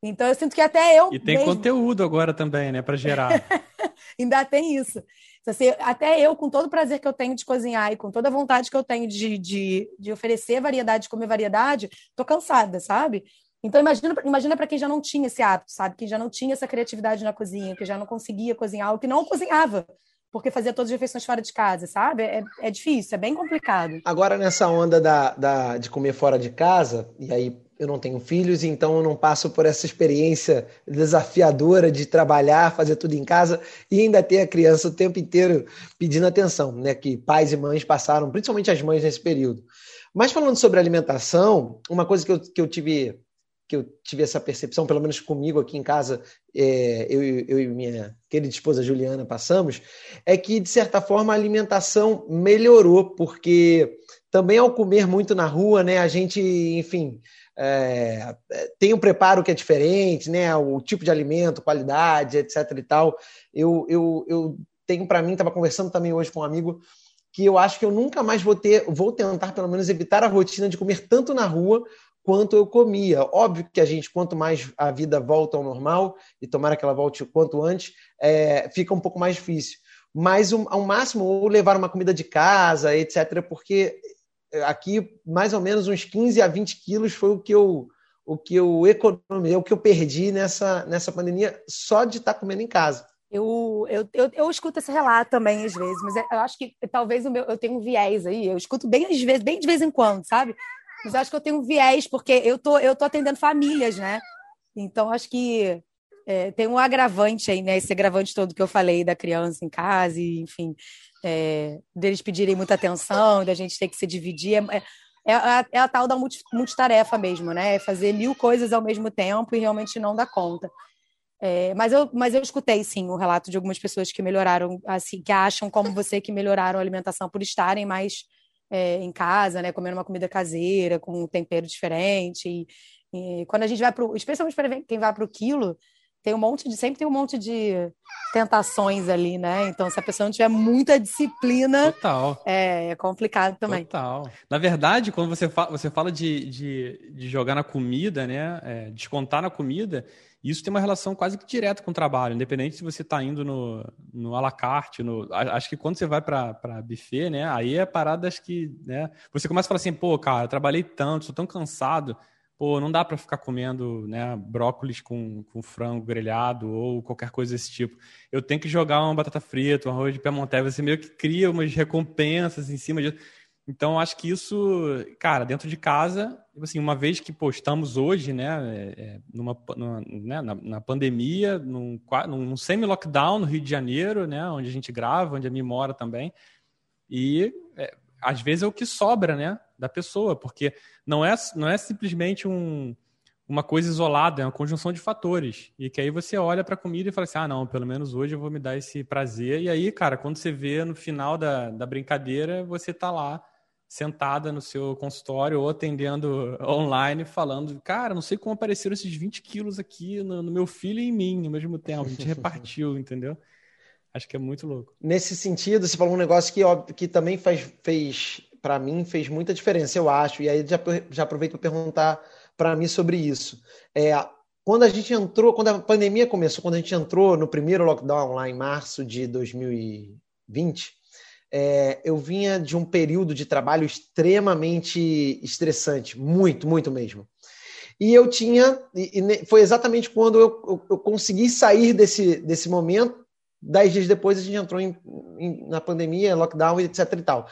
Então eu sinto que até eu. E tem mesmo... conteúdo agora também, né, para gerar. Ainda tem isso. Então, assim, até eu, com todo o prazer que eu tenho de cozinhar e com toda a vontade que eu tenho de, de, de oferecer variedade, de comer variedade, tô cansada, sabe? Então, imagina, imagina para quem já não tinha esse hábito, sabe? Quem já não tinha essa criatividade na cozinha, que já não conseguia cozinhar, ou que não cozinhava, porque fazia todas as refeições fora de casa, sabe? É, é difícil, é bem complicado. Agora, nessa onda da, da, de comer fora de casa, e aí eu não tenho filhos, então eu não passo por essa experiência desafiadora de trabalhar, fazer tudo em casa e ainda ter a criança o tempo inteiro pedindo atenção, né? Que pais e mães passaram, principalmente as mães nesse período. Mas falando sobre alimentação, uma coisa que eu, que eu tive que eu tive essa percepção, pelo menos comigo aqui em casa, é, eu, eu, e minha querida esposa Juliana passamos, é que, de certa forma, a alimentação melhorou, porque também ao comer muito na rua, né, a gente, enfim, é, tem um preparo que é diferente, né, o tipo de alimento, qualidade, etc e tal. Eu, eu, eu tenho para mim, estava conversando também hoje com um amigo, que eu acho que eu nunca mais vou ter, vou tentar pelo menos evitar a rotina de comer tanto na rua quanto eu comia. Óbvio que a gente, quanto mais a vida volta ao normal, e tomara que ela volte o quanto antes, é, fica um pouco mais difícil. Mas um, ao máximo, ou levar uma comida de casa, etc., porque aqui mais ou menos uns 15 a 20 quilos foi o que eu o que eu economizei, o que eu perdi nessa, nessa pandemia só de estar comendo em casa. Eu, eu, eu, eu, escuto esse relato também às vezes, mas eu acho que talvez o meu, eu tenho um viés aí, eu escuto bem às vezes, bem de vez em quando, sabe? Mas acho que eu tenho um viés, porque eu tô, eu tô atendendo famílias, né? Então, acho que é, tem um agravante aí, né? Esse agravante todo que eu falei da criança em casa, e, enfim, é, deles pedirem muita atenção, da gente ter que se dividir. É, é, a, é a tal da multitarefa mesmo, né? É fazer mil coisas ao mesmo tempo e realmente não dar conta. É, mas, eu, mas eu escutei, sim, o relato de algumas pessoas que melhoraram, assim, que acham como você que melhoraram a alimentação por estarem mais é, em casa, né? Comendo uma comida caseira, com um tempero diferente. E, e quando a gente vai para especialmente para quem vai para o quilo, tem um monte de sempre tem um monte de tentações ali, né? Então, se a pessoa não tiver muita disciplina, Total. É, é complicado também. Total. Na verdade, quando você fala, você fala de, de, de jogar na comida, né? É, descontar na comida, isso tem uma relação quase que direta com o trabalho, independente se você está indo no, no à la carte, no, acho que quando você vai para buffet, né? Aí é parada, acho que, né? Você começa a falar assim, pô, cara, trabalhei tanto, sou tão cansado pô, não dá para ficar comendo né, brócolis com, com frango grelhado ou qualquer coisa desse tipo. Eu tenho que jogar uma batata frita, um arroz de piemontese, você meio que cria umas recompensas em cima disso. Então, acho que isso, cara, dentro de casa, assim, uma vez que pô, estamos hoje, né, é, é numa, numa né, na, na, pandemia, num, num semi-lockdown no Rio de Janeiro, né, onde a gente grava, onde a minha mora também, e é, às vezes é o que sobra, né, da pessoa, porque não é, não é simplesmente um, uma coisa isolada, é uma conjunção de fatores. E que aí você olha para a comida e fala assim: ah, não, pelo menos hoje eu vou me dar esse prazer. E aí, cara, quando você vê no final da, da brincadeira, você tá lá sentada no seu consultório ou atendendo online, falando, cara, não sei como apareceram esses 20 quilos aqui no, no meu filho e em mim ao mesmo tempo. A gente repartiu, entendeu? Acho que é muito louco. Nesse sentido, você falou um negócio que, que também faz, fez para mim fez muita diferença, eu acho. E aí já, já aproveito para perguntar para mim sobre isso. É, quando a gente entrou, quando a pandemia começou, quando a gente entrou no primeiro lockdown lá em março de 2020, é, eu vinha de um período de trabalho extremamente estressante, muito, muito mesmo. E eu tinha, e foi exatamente quando eu, eu, eu, consegui sair desse, desse momento. Dez dias depois a gente entrou em, em, na pandemia, lockdown, etc. e tal.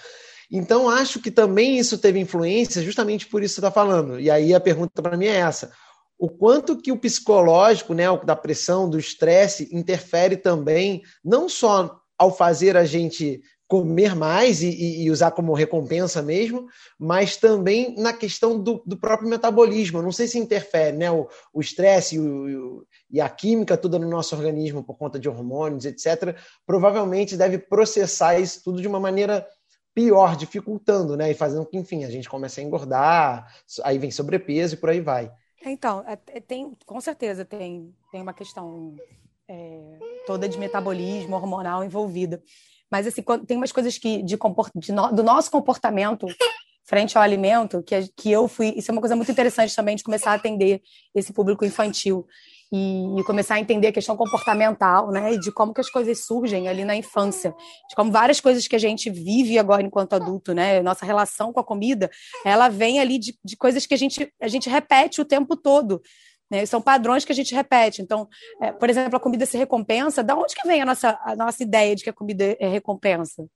Então, acho que também isso teve influência, justamente por isso que você está falando. E aí a pergunta para mim é essa: o quanto que o psicológico, né, da pressão, do estresse, interfere também, não só ao fazer a gente comer mais e, e, usar como recompensa mesmo, mas também na questão do, do próprio metabolismo. não sei se interfere, né? O estresse e, e, a química toda no nosso organismo por conta de hormônios, etc. Provavelmente deve processar isso tudo de uma maneira pior, dificultando, né? E fazendo que, enfim, a gente comece a engordar, aí vem sobrepeso e por aí vai. Então, é, é, tem, com certeza tem, tem uma questão é, toda de metabolismo hormonal envolvida. Mas assim, tem umas coisas que de, de no, do nosso comportamento frente ao alimento que, que eu fui. Isso é uma coisa muito interessante também de começar a atender esse público infantil e, e, começar a entender a questão comportamental, né? E de como que as coisas surgem ali na infância, de como várias coisas que a gente vive agora enquanto adulto, né? Nossa relação com a comida, ela vem ali de, de coisas que a gente, a gente repete o tempo todo. Né? São padrões que a gente repete. Então, é, por exemplo, a comida se recompensa. Da onde que vem a nossa, a nossa ideia de que a comida é recompensa?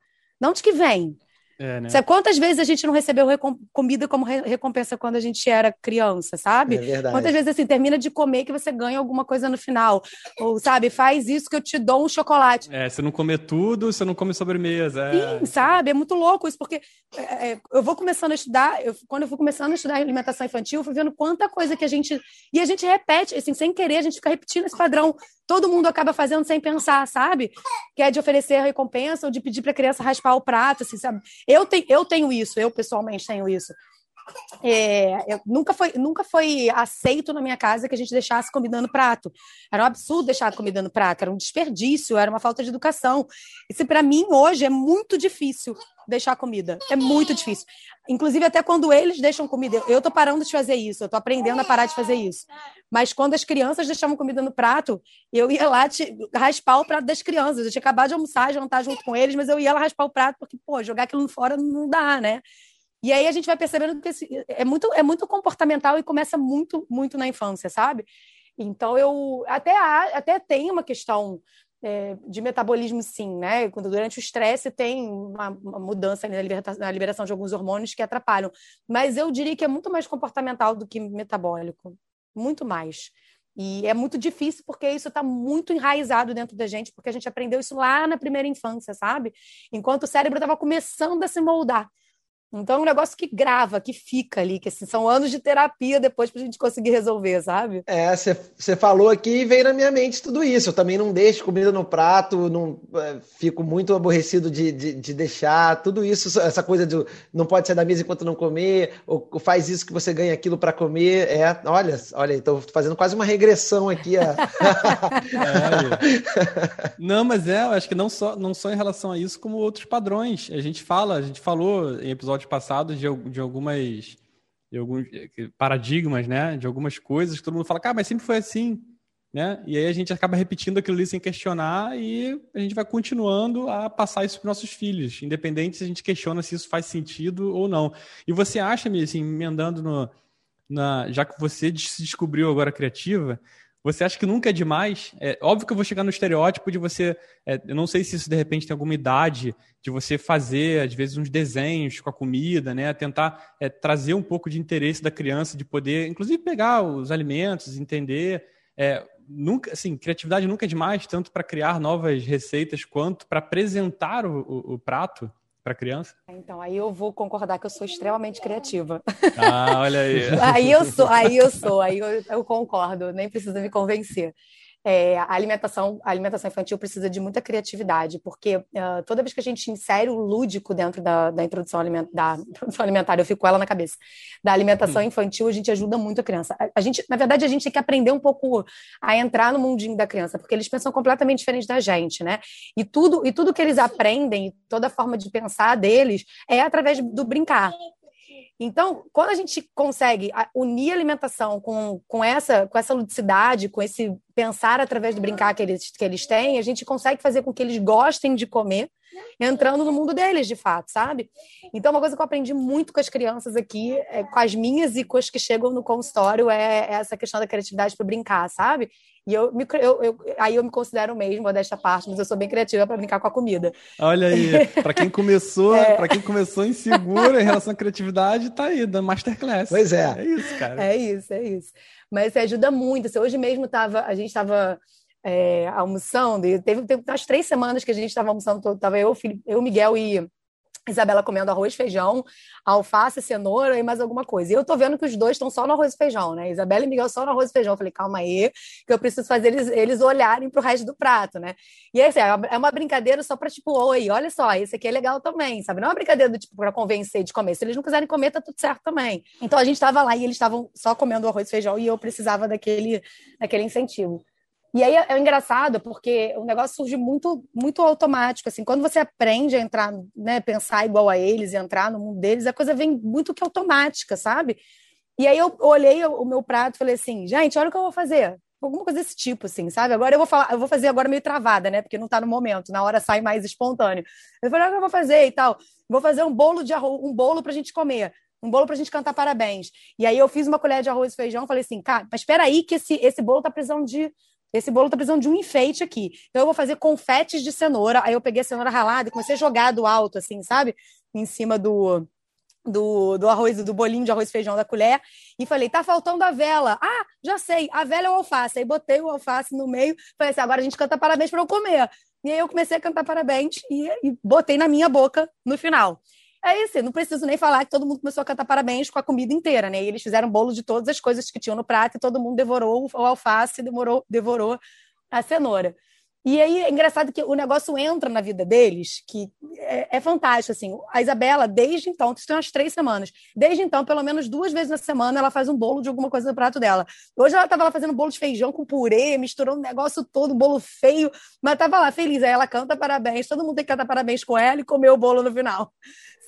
Da onde que vem? É, né? Sabe quantas vezes a gente não recebeu comida como re recompensa quando a gente era criança, sabe? É verdade. Quantas vezes assim, termina de comer que você ganha alguma coisa no final. Ou, sabe, faz isso que eu te dou um chocolate. É, você não comer tudo, você não come sobremesa. É... Sim, sabe? É muito louco isso, porque é, é, eu vou começando a estudar, eu, quando eu fui começando a estudar alimentação infantil, eu fui vendo quanta coisa que a gente. E a gente repete, assim, sem querer, a gente fica repetindo esse padrão. Todo mundo acaba fazendo sem pensar, sabe? Que é de oferecer a recompensa ou de pedir para a criança raspar o prato, assim, sabe? Eu, te, eu tenho isso, eu pessoalmente tenho isso. É, nunca, foi, nunca foi aceito na minha casa que a gente deixasse comida no prato. Era um absurdo deixar comida no prato, era um desperdício, era uma falta de educação. Isso, para mim, hoje, é muito difícil deixar comida. É muito difícil. Inclusive, até quando eles deixam comida, eu tô parando de fazer isso, eu tô aprendendo a parar de fazer isso. Mas quando as crianças deixavam comida no prato, eu ia lá te, raspar o prato das crianças. Eu tinha acabado de almoçar, jantar junto com eles, mas eu ia lá raspar o prato, porque, pô, jogar aquilo fora não dá, né? E aí a gente vai percebendo que é, muito, é muito comportamental e começa muito, muito na infância, sabe? Então eu até, até tem uma questão é, de metabolismo, sim, né? Quando durante o estresse tem uma, uma mudança na, na liberação de alguns hormônios que atrapalham. Mas eu diria que é muito mais comportamental do que metabólico. Muito mais. E é muito difícil porque isso está muito enraizado dentro da gente, porque a gente aprendeu isso lá na primeira infância, sabe? Enquanto o cérebro estava começando a se moldar. Então é um negócio que grava, que fica ali, que assim, são anos de terapia depois para a gente conseguir resolver, sabe? É, você falou aqui e veio na minha mente tudo isso. Eu também não deixo comida no prato, não é, fico muito aborrecido de, de, de, deixar, tudo isso, essa coisa de não pode sair da mesa enquanto não comer, ou, ou faz isso que você ganha aquilo para comer. É, olha, olha, estou fazendo quase uma regressão aqui. A... é, não, mas é, eu acho que não só, não só em relação a isso, como outros padrões. A gente fala, a gente falou em episódios passados de, de algumas de alguns eh, paradigmas, né? De algumas coisas que todo mundo fala, cara, mas sempre foi assim, né? E aí a gente acaba repetindo aquilo ali sem questionar e a gente vai continuando a passar isso para nossos filhos, independente se a gente questiona se isso faz sentido ou não. E você acha, assim, emendando no, na, já que você se descobriu agora criativa, você acha que nunca é demais? É óbvio que eu vou chegar no estereótipo de você. É, eu não sei se isso de repente tem alguma idade de você fazer, às vezes, uns desenhos com a comida, né? Tentar é, trazer um pouco de interesse da criança, de poder, inclusive, pegar os alimentos, entender. É, nunca, assim, criatividade nunca é demais, tanto para criar novas receitas quanto para apresentar o, o, o prato para criança? Então, aí eu vou concordar que eu sou extremamente criativa. Ah, olha aí. aí eu sou, aí eu sou, aí eu, eu concordo, nem precisa me convencer. É, a alimentação, a alimentação infantil precisa de muita criatividade, porque uh, toda vez que a gente insere o lúdico dentro da, da, introdução, aliment, da introdução alimentar, eu fico com ela na cabeça, da alimentação hum. infantil, a gente ajuda muito a criança. A, a, gente, na verdade, a gente tem que aprender um pouco a entrar no mundinho da criança, porque eles pensam completamente diferente da gente, né? E tudo, e tudo que eles aprendem, toda a forma de pensar deles, é através do brincar. Então, quando a gente consegue unir a alimentação com, com, essa, com essa ludicidade, com esse pensar através do brincar que eles, que eles têm, a gente consegue fazer com que eles gostem de comer, entrando no mundo deles, de fato, sabe? Então, uma coisa que eu aprendi muito com as crianças aqui, é, com as minhas e com as que chegam no consultório, é, é essa questão da criatividade para brincar, sabe? E eu, me, eu, eu, aí eu me considero mesmo desta parte, mas eu sou bem criativa para brincar com a comida. Olha aí, para quem começou, é. para quem começou insegura em relação à criatividade, tá aí, da masterclass. Pois é. É isso, cara. É isso, é isso. Mas isso ajuda muito. Assim, hoje mesmo tava, a gente estava é, almoçando, e teve, teve umas três semanas que a gente estava almoçando, estava eu, eu, Miguel e Isabela comendo arroz, feijão, alface, cenoura e mais alguma coisa. E eu tô vendo que os dois estão só no arroz e feijão, né? Isabela e Miguel só no arroz e feijão. Eu falei, calma aí, que eu preciso fazer eles, eles olharem pro resto do prato, né? E aí, assim, é uma brincadeira só pra tipo, oi, olha só, esse aqui é legal também, sabe? Não é uma brincadeira do tipo pra convencer de comer. Se eles não quiserem comer, tá tudo certo também. Então a gente tava lá e eles estavam só comendo arroz e feijão e eu precisava daquele, daquele incentivo. E aí é, é, engraçado porque o negócio surge muito muito automático assim. Quando você aprende a entrar, né, pensar igual a eles, entrar no mundo deles, a coisa vem muito que automática, sabe? E aí eu olhei o meu prato e falei assim, gente, olha o que eu vou fazer. Alguma coisa desse tipo, assim, sabe? Agora eu vou falar, eu vou fazer agora meio travada, né? Porque não tá no momento, na hora sai mais espontâneo. Eu falei, olha o que eu vou fazer e tal. Vou fazer um bolo de arroz, um bolo pra gente comer um bolo pra gente cantar parabéns. E aí eu fiz uma colher de arroz e feijão, falei assim, cara, mas espera aí que esse, esse bolo tá precisando de esse bolo tá precisando de um enfeite aqui. Então eu vou fazer confetes de cenoura. Aí eu peguei a cenoura ralada e comecei a jogar do alto, assim, sabe? Em cima do, do, do arroz, do bolinho de arroz e feijão da colher. E falei, tá faltando a vela. Ah, já sei, a vela é o alface. Aí botei o alface no meio. Falei assim, agora a gente canta parabéns para eu comer. E aí eu comecei a cantar parabéns e, e botei na minha boca no final. É isso, não preciso nem falar que todo mundo começou a cantar parabéns com a comida inteira, né? E eles fizeram bolo de todas as coisas que tinham no prato e todo mundo devorou o alface, demorou, devorou a cenoura. E aí é engraçado que o negócio entra na vida deles, que é, é, fantástico, assim. A Isabela, desde então, isso tem umas três semanas, desde então, pelo menos duas vezes na semana, ela faz um bolo de alguma coisa no prato dela. Hoje ela estava lá fazendo bolo de feijão com purê, misturando o negócio todo, bolo feio, mas estava lá feliz. Aí ela canta parabéns, todo mundo tem que cantar parabéns com ela e comer o bolo no final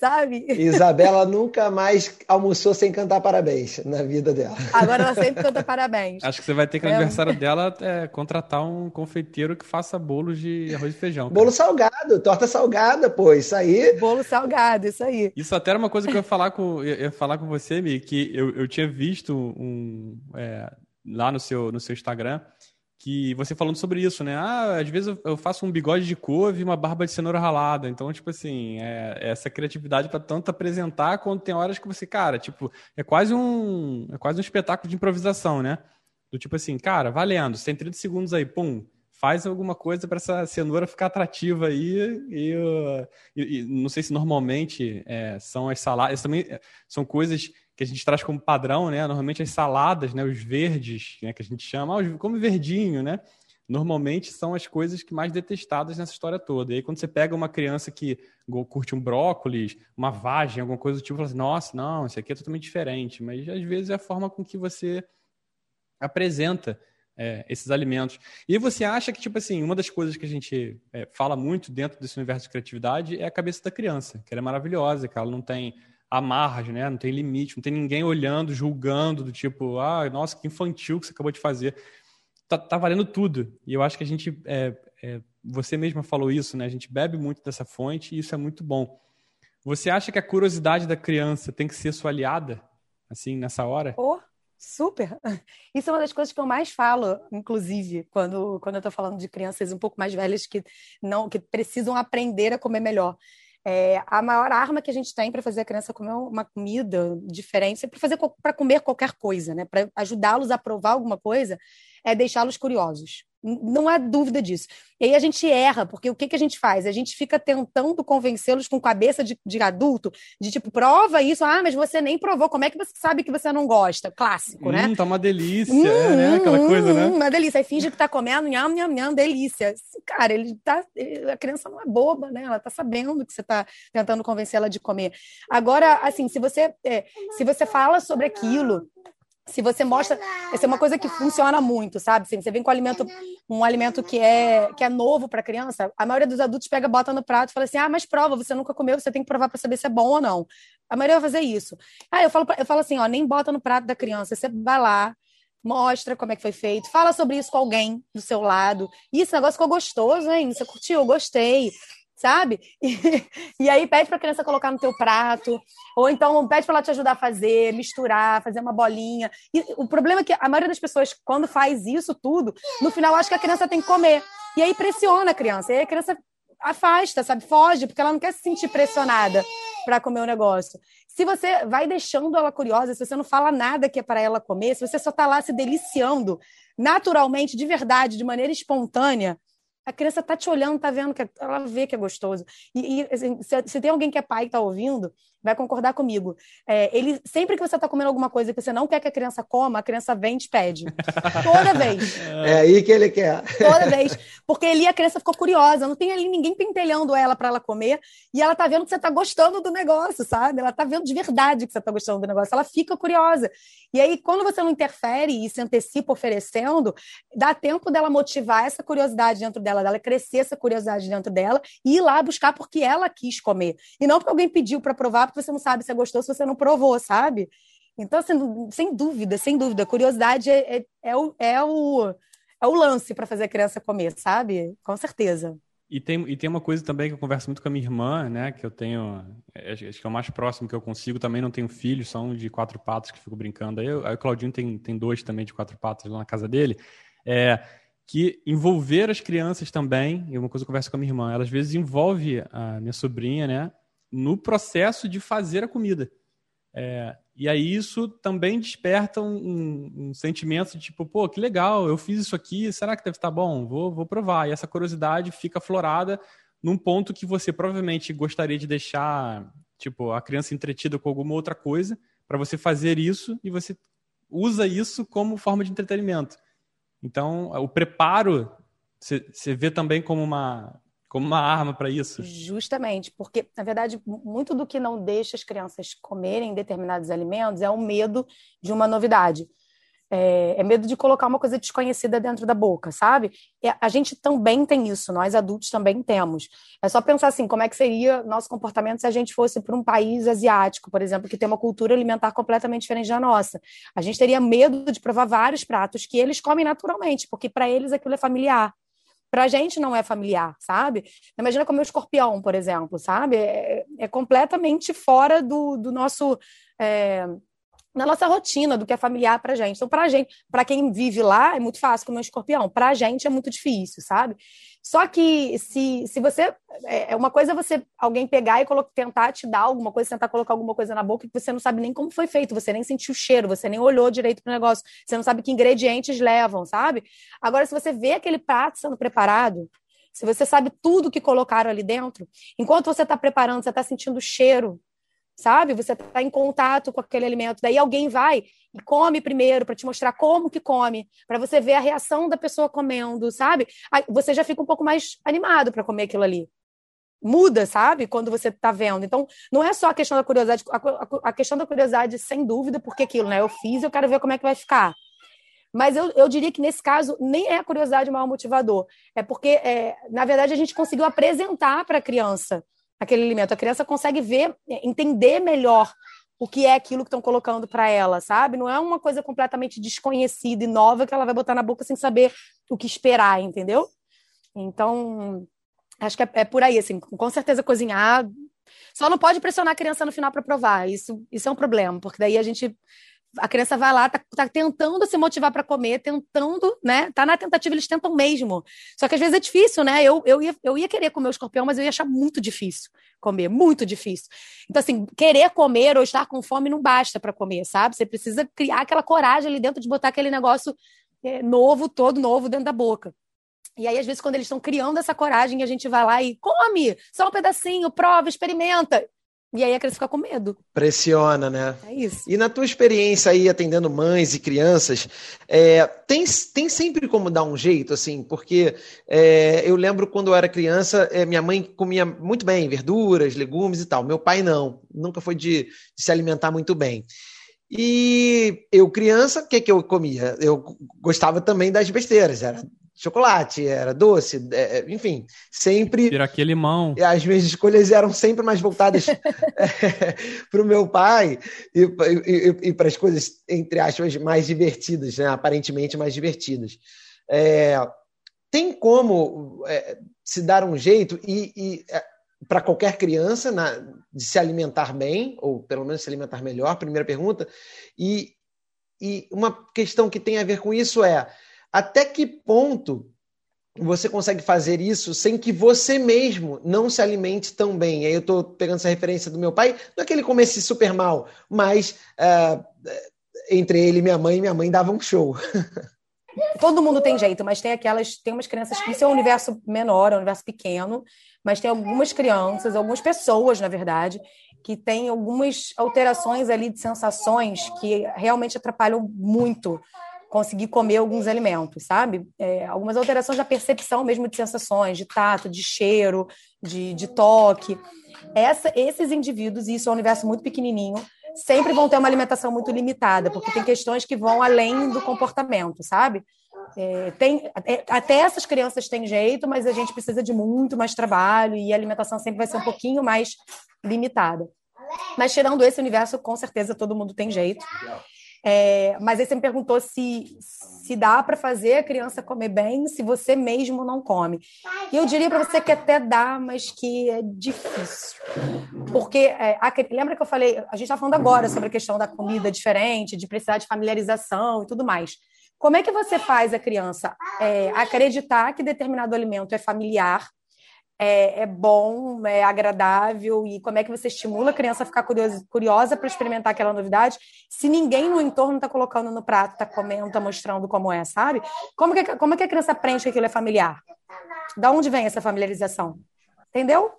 sabe? Isabela nunca mais almoçou sem cantar parabéns na vida dela. Agora ela sempre canta parabéns. Acho que você vai ter que, no é. aniversário dela, é, contratar um confeiteiro que faça bolos de arroz e feijão. Cara. Bolo salgado, torta salgada, pô, isso aí. Bolo salgado, isso aí. Isso até era uma coisa que eu ia falar com, eu ia falar com você, Mi, que eu, eu tinha visto um, é, lá no seu, no seu Instagram que você falando sobre isso, né? Ah, às vezes eu faço um bigode de couve e uma barba de cenoura ralada. Então, tipo assim, é, é essa criatividade para tanto apresentar quando tem horas que você, cara, tipo, é quase um é quase um espetáculo de improvisação, né? Do tipo assim, cara, valendo, você tem 30 segundos aí, pum, faz alguma coisa para essa cenoura ficar atrativa aí. E, e, e não sei se normalmente é, são as saladas, também é, são coisas que a gente traz como padrão, né? Normalmente as saladas, né? Os verdes, né? que a gente chama, ah, come verdinho, né? Normalmente são as coisas que mais detestadas nessa história toda. E aí, quando você pega uma criança que curte um brócolis, uma vagem, alguma coisa do tipo, fala assim, nossa, não, isso aqui é totalmente diferente. Mas às vezes é a forma com que você apresenta é, esses alimentos. E você acha que, tipo assim, uma das coisas que a gente é, fala muito dentro desse universo de criatividade é a cabeça da criança, que ela é maravilhosa, que ela não tem amarras, né? Não tem limite, não tem ninguém olhando, julgando, do tipo, ah, nossa, que infantil que você acabou de fazer. Tá, tá valendo tudo. E eu acho que a gente, é, é, você mesma falou isso, né? A gente bebe muito dessa fonte e isso é muito bom. Você acha que a curiosidade da criança tem que ser sua aliada, assim, nessa hora? Oh, super! Isso é uma das coisas que eu mais falo, inclusive, quando, quando eu estou falando de crianças um pouco mais velhas que não que precisam aprender a comer melhor. É, a maior arma que a gente tem para fazer a criança comer uma comida diferente, para fazer para comer qualquer coisa, né? Para ajudá-los a provar alguma coisa, é deixá-los curiosos. Não há dúvida disso. E aí a gente erra, porque o que, que a gente faz? A gente fica tentando convencê-los com cabeça de, de, adulto, de tipo, prova isso, ah, mas você nem provou, como é que você sabe que você não gosta? Clássico, hum, né? Tá uma delícia, hum, é, né? Aquela hum, coisa, né? Uma delícia. Aí finge que tá comendo, nham, nham, nham, delícia. Cara, ele tá. A criança não é boba, né? Ela tá sabendo que você tá tentando convencê-la de comer. Agora, assim, se você, é, se você fala sobre aquilo se você mostra, essa é uma coisa que funciona muito, sabe? Assim, você vem com um alimento, um alimento que é que é novo para criança, a maioria dos adultos pega, bota no prato e fala assim: "Ah, mas prova, você nunca comeu, você tem que provar para saber se é bom ou não". A maioria vai fazer isso. Ah, eu falo eu falo assim, ó, nem bota no prato da criança, você vai lá, mostra como é que foi feito, fala sobre isso com alguém do seu lado. E esse negócio ficou gostoso, hein? Você curtiu? Eu gostei sabe? E, e aí pede para a criança colocar no teu prato, ou então pede para ela te ajudar a fazer, misturar, fazer uma bolinha. E o problema é que a maioria das pessoas, quando faz isso tudo, no final acha que a criança tem que comer. E aí pressiona a criança, e aí a criança afasta, sabe? Foge, porque ela não quer se sentir pressionada para comer o negócio. Se você vai deixando ela curiosa, se você não fala nada que é para ela comer, se você só está lá se deliciando naturalmente, de verdade, de maneira espontânea, a criança tá te olhando, tá vendo que é, ela vê que é gostoso. E, e assim, se, se, tem alguém que é pai e tá ouvindo, vai concordar comigo. É, ele sempre que você tá comendo alguma coisa que você não quer que a criança coma, a criança vem e te pede. Toda vez. É aí que ele quer. Toda vez. Porque ali a criança ficou curiosa, não tem ali ninguém pentelhando ela para ela comer, e ela tá vendo que você tá gostando do negócio, sabe? Ela tá vendo de verdade que você tá gostando do negócio, ela fica curiosa. E aí, quando você não interfere e se antecipa oferecendo, dá tempo dela motivar essa curiosidade dentro dela, dela crescer essa curiosidade dentro dela e ir lá buscar porque ela quis comer. E não porque alguém pediu para provar, porque você não sabe se é gostoso se você não provou, sabe? Então, assim, sem dúvida, sem dúvida, curiosidade é, é, é o, é, o, é o lance para fazer a criança comer, sabe? Com certeza. E tem, e tem uma coisa também que eu converso muito com a minha irmã, né? Que eu tenho. É, acho que é o mais próximo que eu consigo. Também não tenho filhos, são de quatro patas que fico brincando. Aí, eu, aí o Claudinho tem, tem dois também de quatro patas lá na casa dele. É, que envolver as crianças também, e uma coisa eu converso com a minha irmã, ela às vezes envolve a minha sobrinha, né? No processo de fazer a comida. É, e aí isso também desperta um, um, sentimento de tipo, pô, que legal, eu fiz isso aqui, será que deve estar bom? Vou, vou provar. E essa curiosidade fica aflorada num ponto que você provavelmente gostaria de deixar, tipo, a criança entretida com alguma outra coisa, para você fazer isso e você usa isso como forma de entretenimento. Então, o preparo você vê também como uma, como uma arma para isso. Justamente, porque, na verdade, muito do que não deixa as crianças comerem determinados alimentos é o medo de uma novidade. É, é medo de colocar uma coisa desconhecida dentro da boca, sabe? A gente também tem isso, nós adultos também temos. É só pensar assim, como é que seria nosso comportamento se a gente fosse para um país asiático, por exemplo, que tem uma cultura alimentar completamente diferente da nossa. A gente teria medo de provar vários pratos que eles comem naturalmente, porque para eles aquilo é familiar para a gente não é familiar, sabe? Imagina comer o escorpião, por exemplo, sabe? É, é completamente fora do, do nosso. É, na nossa rotina, do que é familiar para gente. Então, para gente, para quem vive lá, é muito fácil comer um escorpião. Para a gente é muito difícil, sabe? Só que se, se você. É, é uma coisa você alguém pegar e tentar te dar alguma coisa, tentar colocar alguma coisa na boca que você não sabe nem como foi feito, você nem sentiu o cheiro, você nem olhou direito pro negócio, você não sabe que ingredientes levam, sabe? Agora, se você vê aquele prato sendo preparado, se você sabe tudo que colocaram ali dentro, enquanto você está preparando, você está sentindo o cheiro, sabe? Você está em contato com aquele alimento. Daí alguém vai e come primeiro para te mostrar como que come, para você ver a reação da pessoa comendo, sabe? Aí você já fica um pouco mais animado para comer aquilo ali. Muda, sabe? Quando você está vendo. Então, não é só a questão da curiosidade, a, questão da curiosidade, sem dúvida, porque aquilo, né? Eu fiz, eu quero ver como é que vai ficar. Mas eu, eu diria que nesse caso nem é a curiosidade o maior motivador. É porque, é, na verdade, a gente conseguiu apresentar para a criança aquele alimento. A criança consegue ver, é, entender melhor o que é aquilo que estão colocando para ela, sabe? Não é uma coisa completamente desconhecida e nova que ela vai botar na boca sem saber o que esperar, entendeu? Então, acho que é, é por aí, assim, com certeza cozinhar. Só não pode pressionar a criança no final para provar. Isso, isso é um problema, porque daí a gente a criança vai lá, tá, tá tentando se motivar para comer, tentando, né? Tá na tentativa, eles tentam mesmo. Só que às vezes é difícil, né? Eu, eu, ia, eu ia querer comer o escorpião, mas eu ia achar muito difícil comer, muito difícil. Então, assim, querer comer ou estar com fome não basta para comer, sabe? Você precisa criar aquela coragem ali dentro de botar aquele negócio é, novo, todo novo dentro da boca. E aí, às vezes, quando eles estão criando essa coragem, a gente vai lá e come, só um pedacinho, prova, experimenta. E aí a criança fica com medo. Pressiona, né? É isso. E na tua experiência aí atendendo mães e crianças, é, tem, tem sempre como dar um jeito, assim, porque é, eu lembro quando eu era criança, é, minha mãe comia muito bem verduras, legumes e tal. Meu pai não, nunca foi de, de se alimentar muito bem. E eu, criança, o que, que eu comia? Eu gostava também das besteiras, era chocolate, era doce, é, é enfim, sempre. Piraquê limão. As minhas escolhas eram sempre mais voltadas é, para o meu pai e, e, e para as coisas, entre aspas, mais divertidas, né? aparentemente mais divertidas. É, tem como é, se dar um jeito e, e é, para qualquer criança na, de se alimentar bem, ou pelo menos se alimentar melhor, primeira pergunta. E, e uma questão que tem a ver com isso é até que ponto você consegue fazer isso sem que você mesmo não se alimente tão bem? Aí eu estou pegando essa referência do meu pai, não é que ele comesse super mal, mas uh, entre ele e minha mãe, minha mãe dava um show. Todo mundo tem jeito, mas tem aquelas, tem umas crianças que isso é um universo menor, é um universo pequeno, mas tem algumas crianças, algumas pessoas, na verdade, que têm algumas alterações ali de sensações que realmente atrapalham muito conseguir comer alguns alimentos, sabe? É, algumas alterações da percepção mesmo de sensações, de tato, de cheiro, de, de toque. Essa, esses indivíduos, e isso é um universo muito pequenininho, sempre vão ter uma alimentação muito limitada, porque tem questões que vão além do comportamento, sabe? É, tem, é, até essas crianças têm jeito, mas a gente precisa de muito mais trabalho e a alimentação sempre vai ser um pouquinho mais limitada. Mas tirando esse universo, com certeza todo mundo tem jeito. É, mas aí você me perguntou se, se dá para fazer a criança comer bem se você mesmo não come. E eu diria para você que até dá, mas que é difícil. Porque, é, a, lembra que eu falei, a gente está falando agora sobre a questão da comida diferente, de precisar de familiarização e tudo mais. Como é que você faz a criança é, acreditar que determinado alimento é familiar é, é, bom, é agradável e como é que você estimula a criança a ficar curiosa, curiosa para experimentar aquela novidade se ninguém no entorno está colocando no prato, está comendo, está mostrando como é, sabe? Como que, como é que a criança aprende que aquilo é familiar? Da onde vem essa familiarização? Entendeu?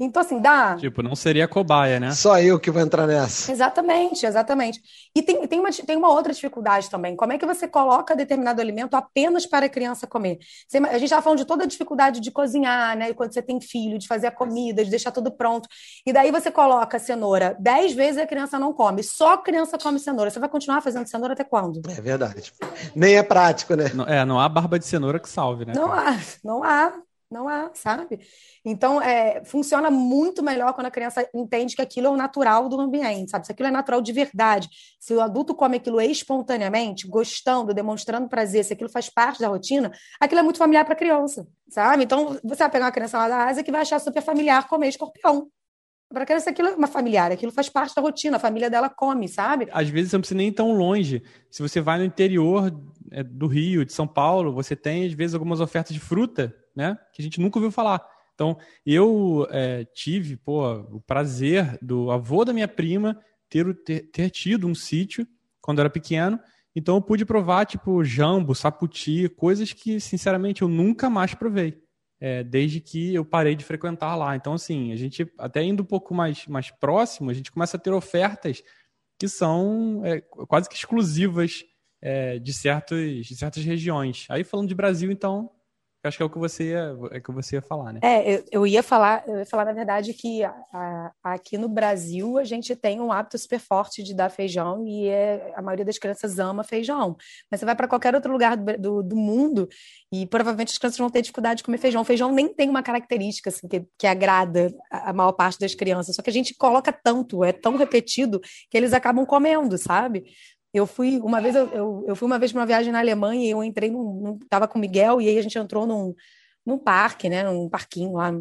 Então, assim, dá. Tipo, não seria cobaia, né? Só eu que vou entrar nessa. Exatamente, exatamente. E tem, tem, uma, tem uma outra dificuldade também. Como é que você coloca determinado alimento apenas para a criança comer? Você, a gente estava falando de toda a dificuldade de cozinhar, né? Quando você tem filho, de fazer a comida, de deixar tudo pronto. E daí você coloca a cenoura dez vezes e a criança não come. Só a criança come cenoura. Você vai continuar fazendo cenoura até quando? É verdade. Nem é prático, né? Não, é, não há barba de cenoura que salve, né? Não há, não há. Não há, sabe? Então, é, funciona muito melhor quando a criança entende que aquilo é o natural do ambiente, sabe? Se aquilo é natural de verdade, se o adulto come aquilo espontaneamente, gostando, demonstrando prazer, se aquilo faz parte da rotina, aquilo é muito familiar para a criança, sabe? Então, você vai pegar uma criança lá da Ásia que vai achar super familiar comer escorpião. Para criança, aquilo é uma familiar, aquilo faz parte da rotina, a família dela come, sabe? Às vezes você não precisa nem ir tão longe. Se você vai no interior é, do Rio, de São Paulo, você tem, às vezes, algumas ofertas de fruta, né? Que a gente nunca ouviu falar. Então, eu é, tive, pô, o prazer do avô da minha prima ter, ter, ter tido um sítio quando eu era pequeno. Então, eu pude provar, tipo, jambo, saputi, coisas que, sinceramente, eu nunca mais provei é, desde que eu parei de frequentar lá. Então, assim, a gente, até indo um pouco mais, mais próximo, a gente começa a ter ofertas que são é, quase que exclusivas é, de, certos, de certas regiões. Aí, falando de Brasil, então, acho que é o que você ia, é que você ia falar, né? É, eu, eu ia falar, eu ia falar na verdade que a, a, aqui no Brasil a gente tem um hábito super forte de dar feijão e é, a maioria das crianças ama feijão. Mas você vai para qualquer outro lugar do, do, do, mundo e provavelmente as crianças vão ter dificuldade de comer feijão. Feijão nem tem uma característica assim, que, que agrada a, a maior parte das crianças, só que a gente coloca tanto, é tão repetido que eles acabam comendo, sabe? Eu fui uma vez, eu, eu, eu fui uma vez para uma viagem na Alemanha e eu entrei num, num, tava com o Miguel e aí a gente entrou num, num parque, né, num parquinho lá,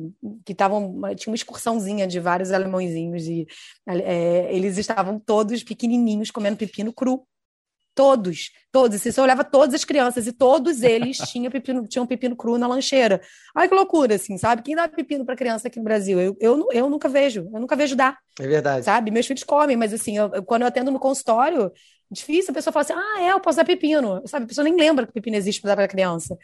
que tava tinha uma excursãozinha de vários alemãozinhos e é, eles estavam todos pequenininhos comendo pepino cru. Todos, todos. Você olhava todas as crianças e todos eles tinham pepino, tinham pepino cru na lancheira. Olha que loucura, assim, sabe? Quem dá pepino para criança aqui no Brasil? Eu, eu, eu nunca vejo, eu nunca vejo dar. É verdade. Sabe? Meus filhos comem, mas assim, eu, quando eu atendo no consultório, difícil a pessoa falar assim, ah, é, eu posso dar pepino. Sabe? A pessoa nem lembra que pepino existe para dar para criança.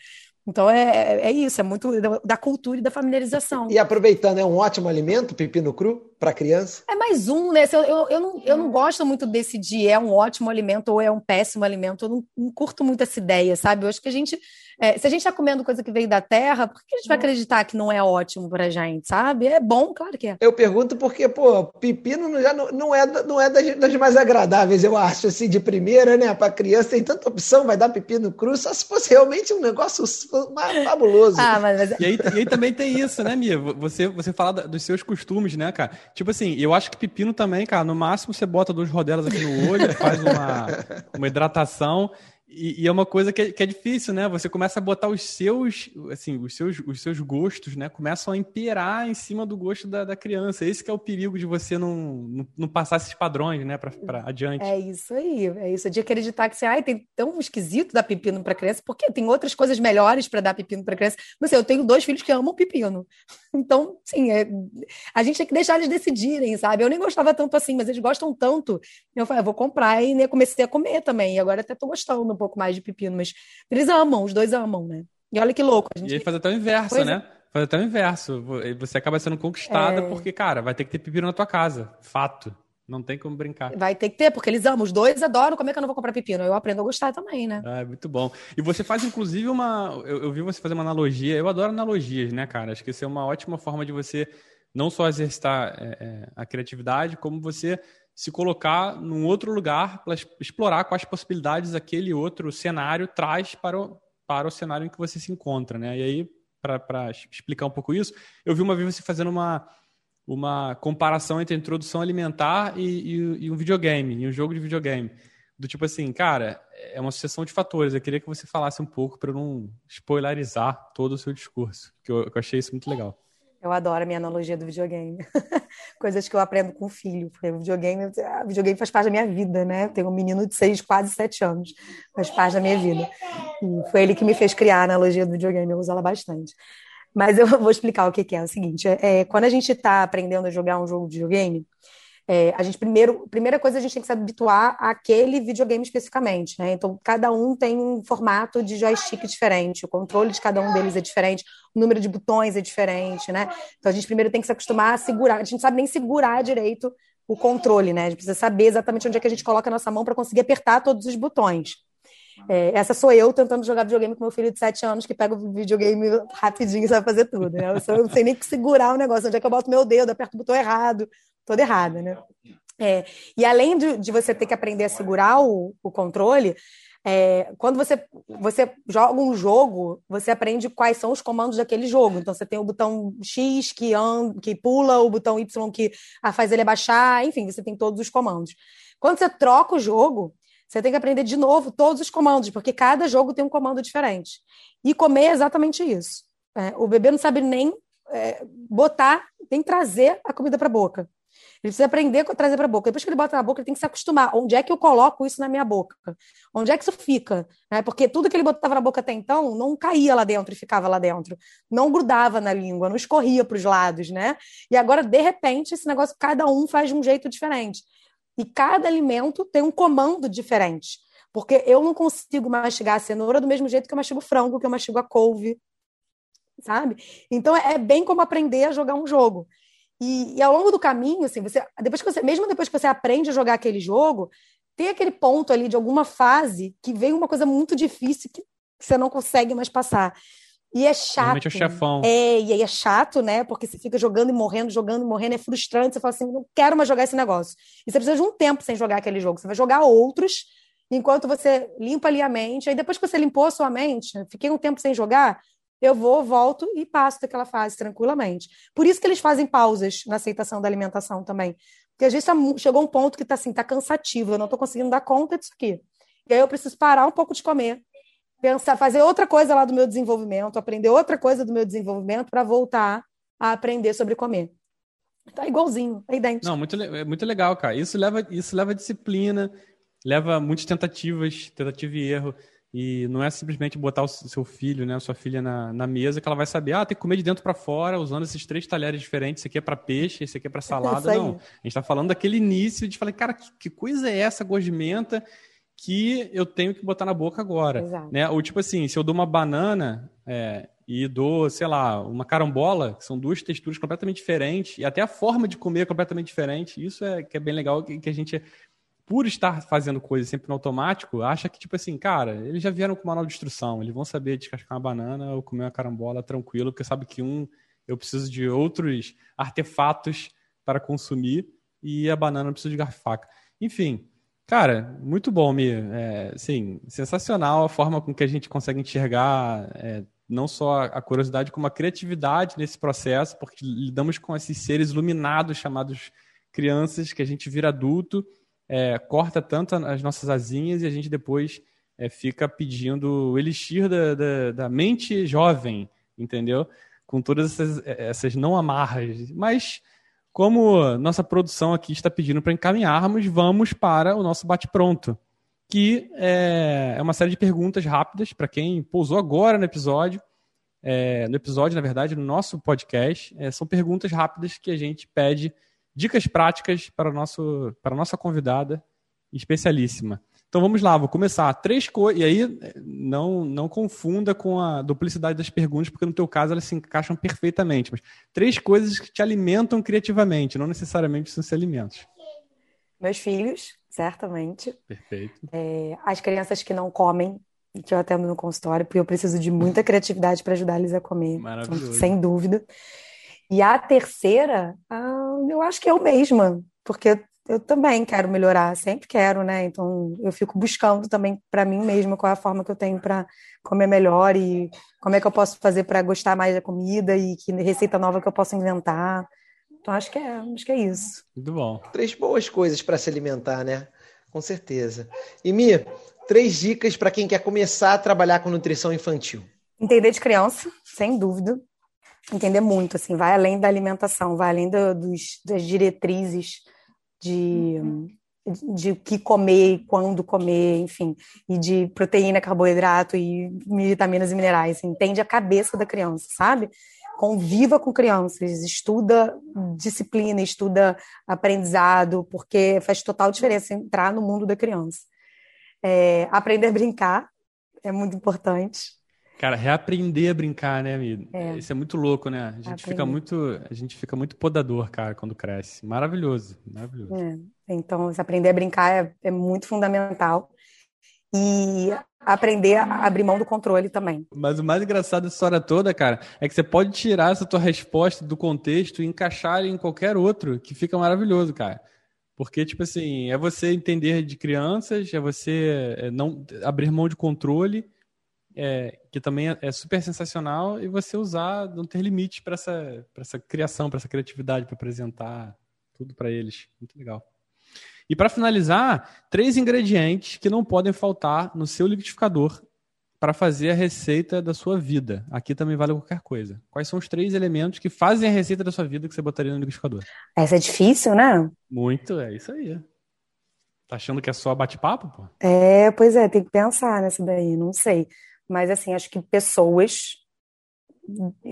Então é, é isso, é muito da cultura e da familiarização. E aproveitando, é um ótimo alimento, pepino cru, para criança? É mais um, né? Eu, eu, eu, não, eu não gosto muito desse de é um ótimo alimento ou é um péssimo alimento. Eu não, não curto muito essa ideia, sabe? Eu acho que a gente é, se a gente está comendo coisa que veio da terra, por que a gente vai acreditar que não é ótimo para a gente, sabe? É bom, claro que é. Eu pergunto porque, pô, pepino já não, não é, não é das, das, mais agradáveis, eu acho, assim, de primeira, né? Para criança tem tanta opção, vai dar pepino cru, só se fosse realmente um negócio fabuloso. ah, mas, mas... E, aí, e aí também tem isso, né, Mia? Você, você fala dos seus costumes, né, cara? Tipo assim, eu acho que pepino também, cara, no máximo você bota duas rodelas aqui no olho, faz uma, uma hidratação. E, e, é uma coisa que é, que é, difícil, né? Você começa a botar os seus, assim, os seus, os seus gostos, né? Começam a imperar em cima do gosto da, da criança. Esse é o perigo de você não, não, não passar esses padrões, né? Para adiante. É isso aí, é isso. De acreditar que você, ai, tem tão esquisito dar pepino para criança, porque tem outras coisas melhores para dar pepino para criança. Mas assim, eu tenho dois filhos que amam pepino. Então, sim, é, a gente tem que deixar eles decidirem, sabe? Eu nem gostava tanto assim, mas eles gostam tanto. Eu falei, eu vou comprar e né, comecei a comer também. E agora até tô gostando um pouco mais de pepino, mas eles amam, os dois amam, né? E olha que louco. A gente... E ele faz até o inverso, pois né? É. Faz até o inverso. Você acaba sendo conquistada é... porque, cara, vai ter que ter pepino na tua casa. Fato. Não tem como brincar. Vai ter que ter, porque eles amam. Os dois adoram. Como é que eu não vou comprar pepino? Eu aprendo a gostar também, né? Ah, é muito bom. E você faz, inclusive, uma. Eu, eu vi você fazer uma analogia. Eu adoro analogias, né, cara? Acho que isso é uma ótima forma de você não só exercitar é, é, a criatividade, como você se colocar num outro lugar para explorar quais possibilidades aquele outro cenário traz para o, para o cenário em que você se encontra, né? E aí, para explicar um pouco isso, eu vi uma vez você fazendo uma, uma comparação entre introdução alimentar e, e, e um videogame, e um jogo de videogame. Do tipo assim, cara, é uma sucessão de fatores. Eu queria que você falasse um pouco para não spoilerizar todo o seu discurso, que eu, que eu achei isso muito legal. Eu adoro a minha analogia do videogame. Coisas que eu aprendo com o filho. Porque o videogame, o videogame faz parte da minha vida, né? Eu tenho um menino de seis, quase sete anos. Faz parte da minha vida. E foi ele que me fez criar a analogia do videogame. Eu uso ela bastante. Mas eu vou explicar o que é. É o seguinte: é, quando a gente está aprendendo a jogar um jogo de videogame, é, a gente primeiro, primeira coisa a gente tem que se habituar àquele videogame especificamente, né? Então cada um tem um formato de joystick diferente, o controle de cada um deles é diferente, o número de botões é diferente, né? Então a gente primeiro tem que se acostumar a segurar, a gente não sabe nem segurar direito o controle, né? A gente precisa saber exatamente onde é que a gente coloca a nossa mão para conseguir apertar todos os botões. É, essa sou eu tentando jogar videogame com meu filho de 7 anos que pega o videogame rapidinho e sabe fazer tudo. Né? Eu, não sei nem segurar o negócio, onde é que eu boto meu dedo, aperto o botão errado, toda errada, né? É, e além de, de, você ter que aprender a segurar o, o controle, é, quando você, você joga um jogo, você aprende quais são os comandos daquele jogo. Então, você tem o botão X que, and, que pula, o botão Y que faz ele abaixar, enfim, você tem todos os comandos. Quando você troca o jogo, você tem que aprender de novo todos os comandos, porque cada jogo tem um comando diferente. E comer é exatamente isso. É, o bebê não sabe nem é, botar, tem trazer a comida para a boca. Ele precisa aprender a trazer para a boca. Depois que ele bota na boca, ele tem que se acostumar. Onde é que eu coloco isso na minha boca? Onde é que isso fica? Né? Porque tudo que ele botava na boca até então não caía lá dentro e ficava lá dentro. Não grudava na língua, não escorria para os lados, né? E agora, de repente, esse negócio, cada um faz de um jeito diferente. E cada alimento tem um comando diferente. Porque eu não consigo mastigar a cenoura do mesmo jeito que eu mastigo frango, que eu mastigo a couve, sabe? Então é bem como aprender a jogar um jogo. E, e, ao longo do caminho, assim, você, depois que você, mesmo depois que você aprende a jogar aquele jogo, tem aquele ponto ali de alguma fase que vem uma coisa muito difícil que você não consegue mais passar. E é chato. Realmente é o chefão. É, e aí é chato, né? Porque você fica jogando e morrendo, jogando e morrendo, é frustrante. Você fala assim, não quero mais jogar esse negócio. E você precisa de um tempo sem jogar aquele jogo. Você vai jogar outros, enquanto você limpa ali a mente. Aí depois que você limpou a sua mente, fiquei um tempo sem jogar, eu vou, volto e passo daquela fase tranquilamente. Por isso que eles fazem pausas na aceitação da alimentação também. Porque às vezes tá, chegou um ponto que está assim, tá cansativo, eu não estou conseguindo dar conta disso aqui. E aí eu preciso parar um pouco de comer, pensar, fazer outra coisa lá do meu desenvolvimento, aprender outra coisa do meu desenvolvimento para voltar a aprender sobre comer. Tá igualzinho, é idêntico. Não, muito, é muito legal, cara. Isso leva, isso leva disciplina, leva muitas tentativas, tentativa e erro. E não é simplesmente botar o seu filho, né, a sua filha na, na mesa que ela vai saber, ah, tem que comer de dentro para fora, usando esses três talheres diferentes. Esse aqui é para peixe, esse aqui é para salada. não. A gente está falando daquele início de falar, cara, que, que coisa é essa gosmenta que eu tenho que botar na boca agora? Exato. Né? Ou tipo assim, se eu dou uma banana é, e dou, sei lá, uma carambola, que são duas texturas completamente diferentes, e até a forma de comer é completamente diferente. Isso é que é bem legal, que, que a gente por estar fazendo coisas sempre no automático, acha que, tipo assim, cara, eles já vieram com manual de instrução, eles vão saber descascar uma banana ou comer uma carambola tranquilo, porque sabe que um, eu preciso de outros artefatos para consumir e a banana eu preciso de garfo faca. Enfim, cara, muito bom, Mi. É, sim, sensacional a forma com que a gente consegue enxergar é, não só a curiosidade, como a criatividade nesse processo, porque lidamos com esses seres iluminados chamados crianças que a gente vira adulto é, corta tanto as nossas asinhas e a gente depois é, fica pedindo o elixir da, da, da, mente jovem, entendeu? Com todas essas, essas não amarras. Mas, como nossa produção aqui está pedindo para encaminharmos, vamos para o nosso bate-pronto, que é, é uma série de perguntas rápidas para quem pousou agora no episódio. É, no episódio, na verdade, no nosso podcast, é, são perguntas rápidas que a gente pede dicas práticas para, nosso, para a nossa convidada especialíssima. Então vamos lá, vou começar. Três coisas. E aí, não, não confunda com a duplicidade das perguntas, porque no teu caso elas se encaixam perfeitamente. Mas três coisas que te alimentam criativamente, não necessariamente são se alimentos. Meus filhos, certamente. Perfeito. É, as crianças que não comem, que eu atendo no consultório, porque eu preciso de muita criatividade para ajudar eles a comer. Maravilhoso. Sem dúvida. E a terceira, ah, eu acho que é o mesma, porque eu também quero melhorar, sempre quero, né? Então eu fico buscando também para mim mesma qual é a forma que eu tenho para comer melhor e como é que eu posso fazer para gostar mais da comida e que receita nova que eu posso inventar. Então acho que é, acho que é isso. Muito bom. Três boas coisas para se alimentar, né? Com certeza. E Mi, três dicas para quem quer começar a trabalhar com nutrição infantil. Entender de criança, sem dúvida entender muito, assim, vai além da alimentação, vai além do, dos, das diretrizes de, uhum. de o que comer, quando comer, enfim, e de proteína, carboidrato e vitaminas e minerais. Entende a cabeça da criança, sabe? Conviva com crianças, estuda disciplina, estuda aprendizado, porque faz total diferença entrar no mundo da criança. É, aprender a brincar é muito importante. Cara, reaprender a brincar, né, amigo? É. Isso é muito louco, né? A gente fica muito, a gente fica muito podador, cara, quando cresce. Maravilhoso, maravilhoso. É. Então, aprender a brincar é, é, muito fundamental. E aprender a abrir mão do controle também. Mas o mais engraçado dessa história toda, cara, é que você pode tirar essa tua resposta do contexto e encaixar em qualquer outro, que fica maravilhoso, cara. Porque, tipo assim, é você entender de crianças, é você é, não abrir mão de controle é, que também é, é, super sensacional, e você usar, não ter limite para essa, essa criação, para essa criatividade, para apresentar tudo para eles. Muito legal. E para finalizar, três ingredientes que não podem faltar no seu liquidificador para fazer a receita da sua vida. Aqui também vale qualquer coisa. Quais são os três elementos que fazem a receita da sua vida que você botaria no liquidificador? Essa é difícil, né? Muito, é isso aí. Tá achando que é só bate-papo, pô? É, pois é, tem que pensar nessa daí, não sei. Mas assim, acho que pessoas,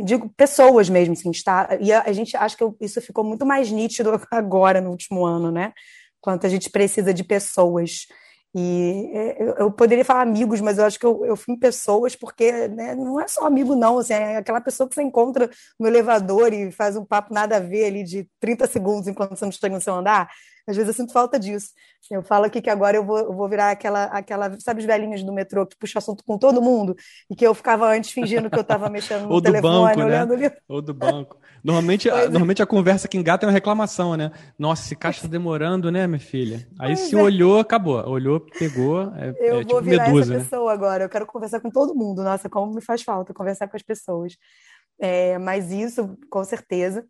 digo pessoas mesmo, assim, está, e a, a gente acha que isso ficou muito mais nítido agora no último ano, né? Quanto a gente precisa de pessoas e é, eu poderia falar amigos, mas eu acho que eu, eu fui em pessoas, porque né, não é só amigo, não. Assim, é aquela pessoa que você encontra no elevador e faz um papo nada a ver ali de 30 segundos enquanto você não chega no seu andar. Às vezes eu sinto falta disso. Eu falo aqui que agora eu vou, eu vou virar aquela, aquela, sabe, os velhinhos do metrô que puxa assunto com todo mundo e que eu ficava antes fingindo que eu estava mexendo no Ou telefone, do banco, olhando né? ali. Ou do banco. Normalmente, a, é. normalmente a conversa que engata é uma reclamação, né? Nossa, esse caixa tá demorando, né, minha filha? Aí Pois se é. olhou, acabou. Olhou, pegou. É, Eu é vou tipo virar medusa, essa né? pessoa agora. Eu quero conversar com todo mundo. Nossa, como me faz falta conversar com as pessoas. É, mas isso, com certeza.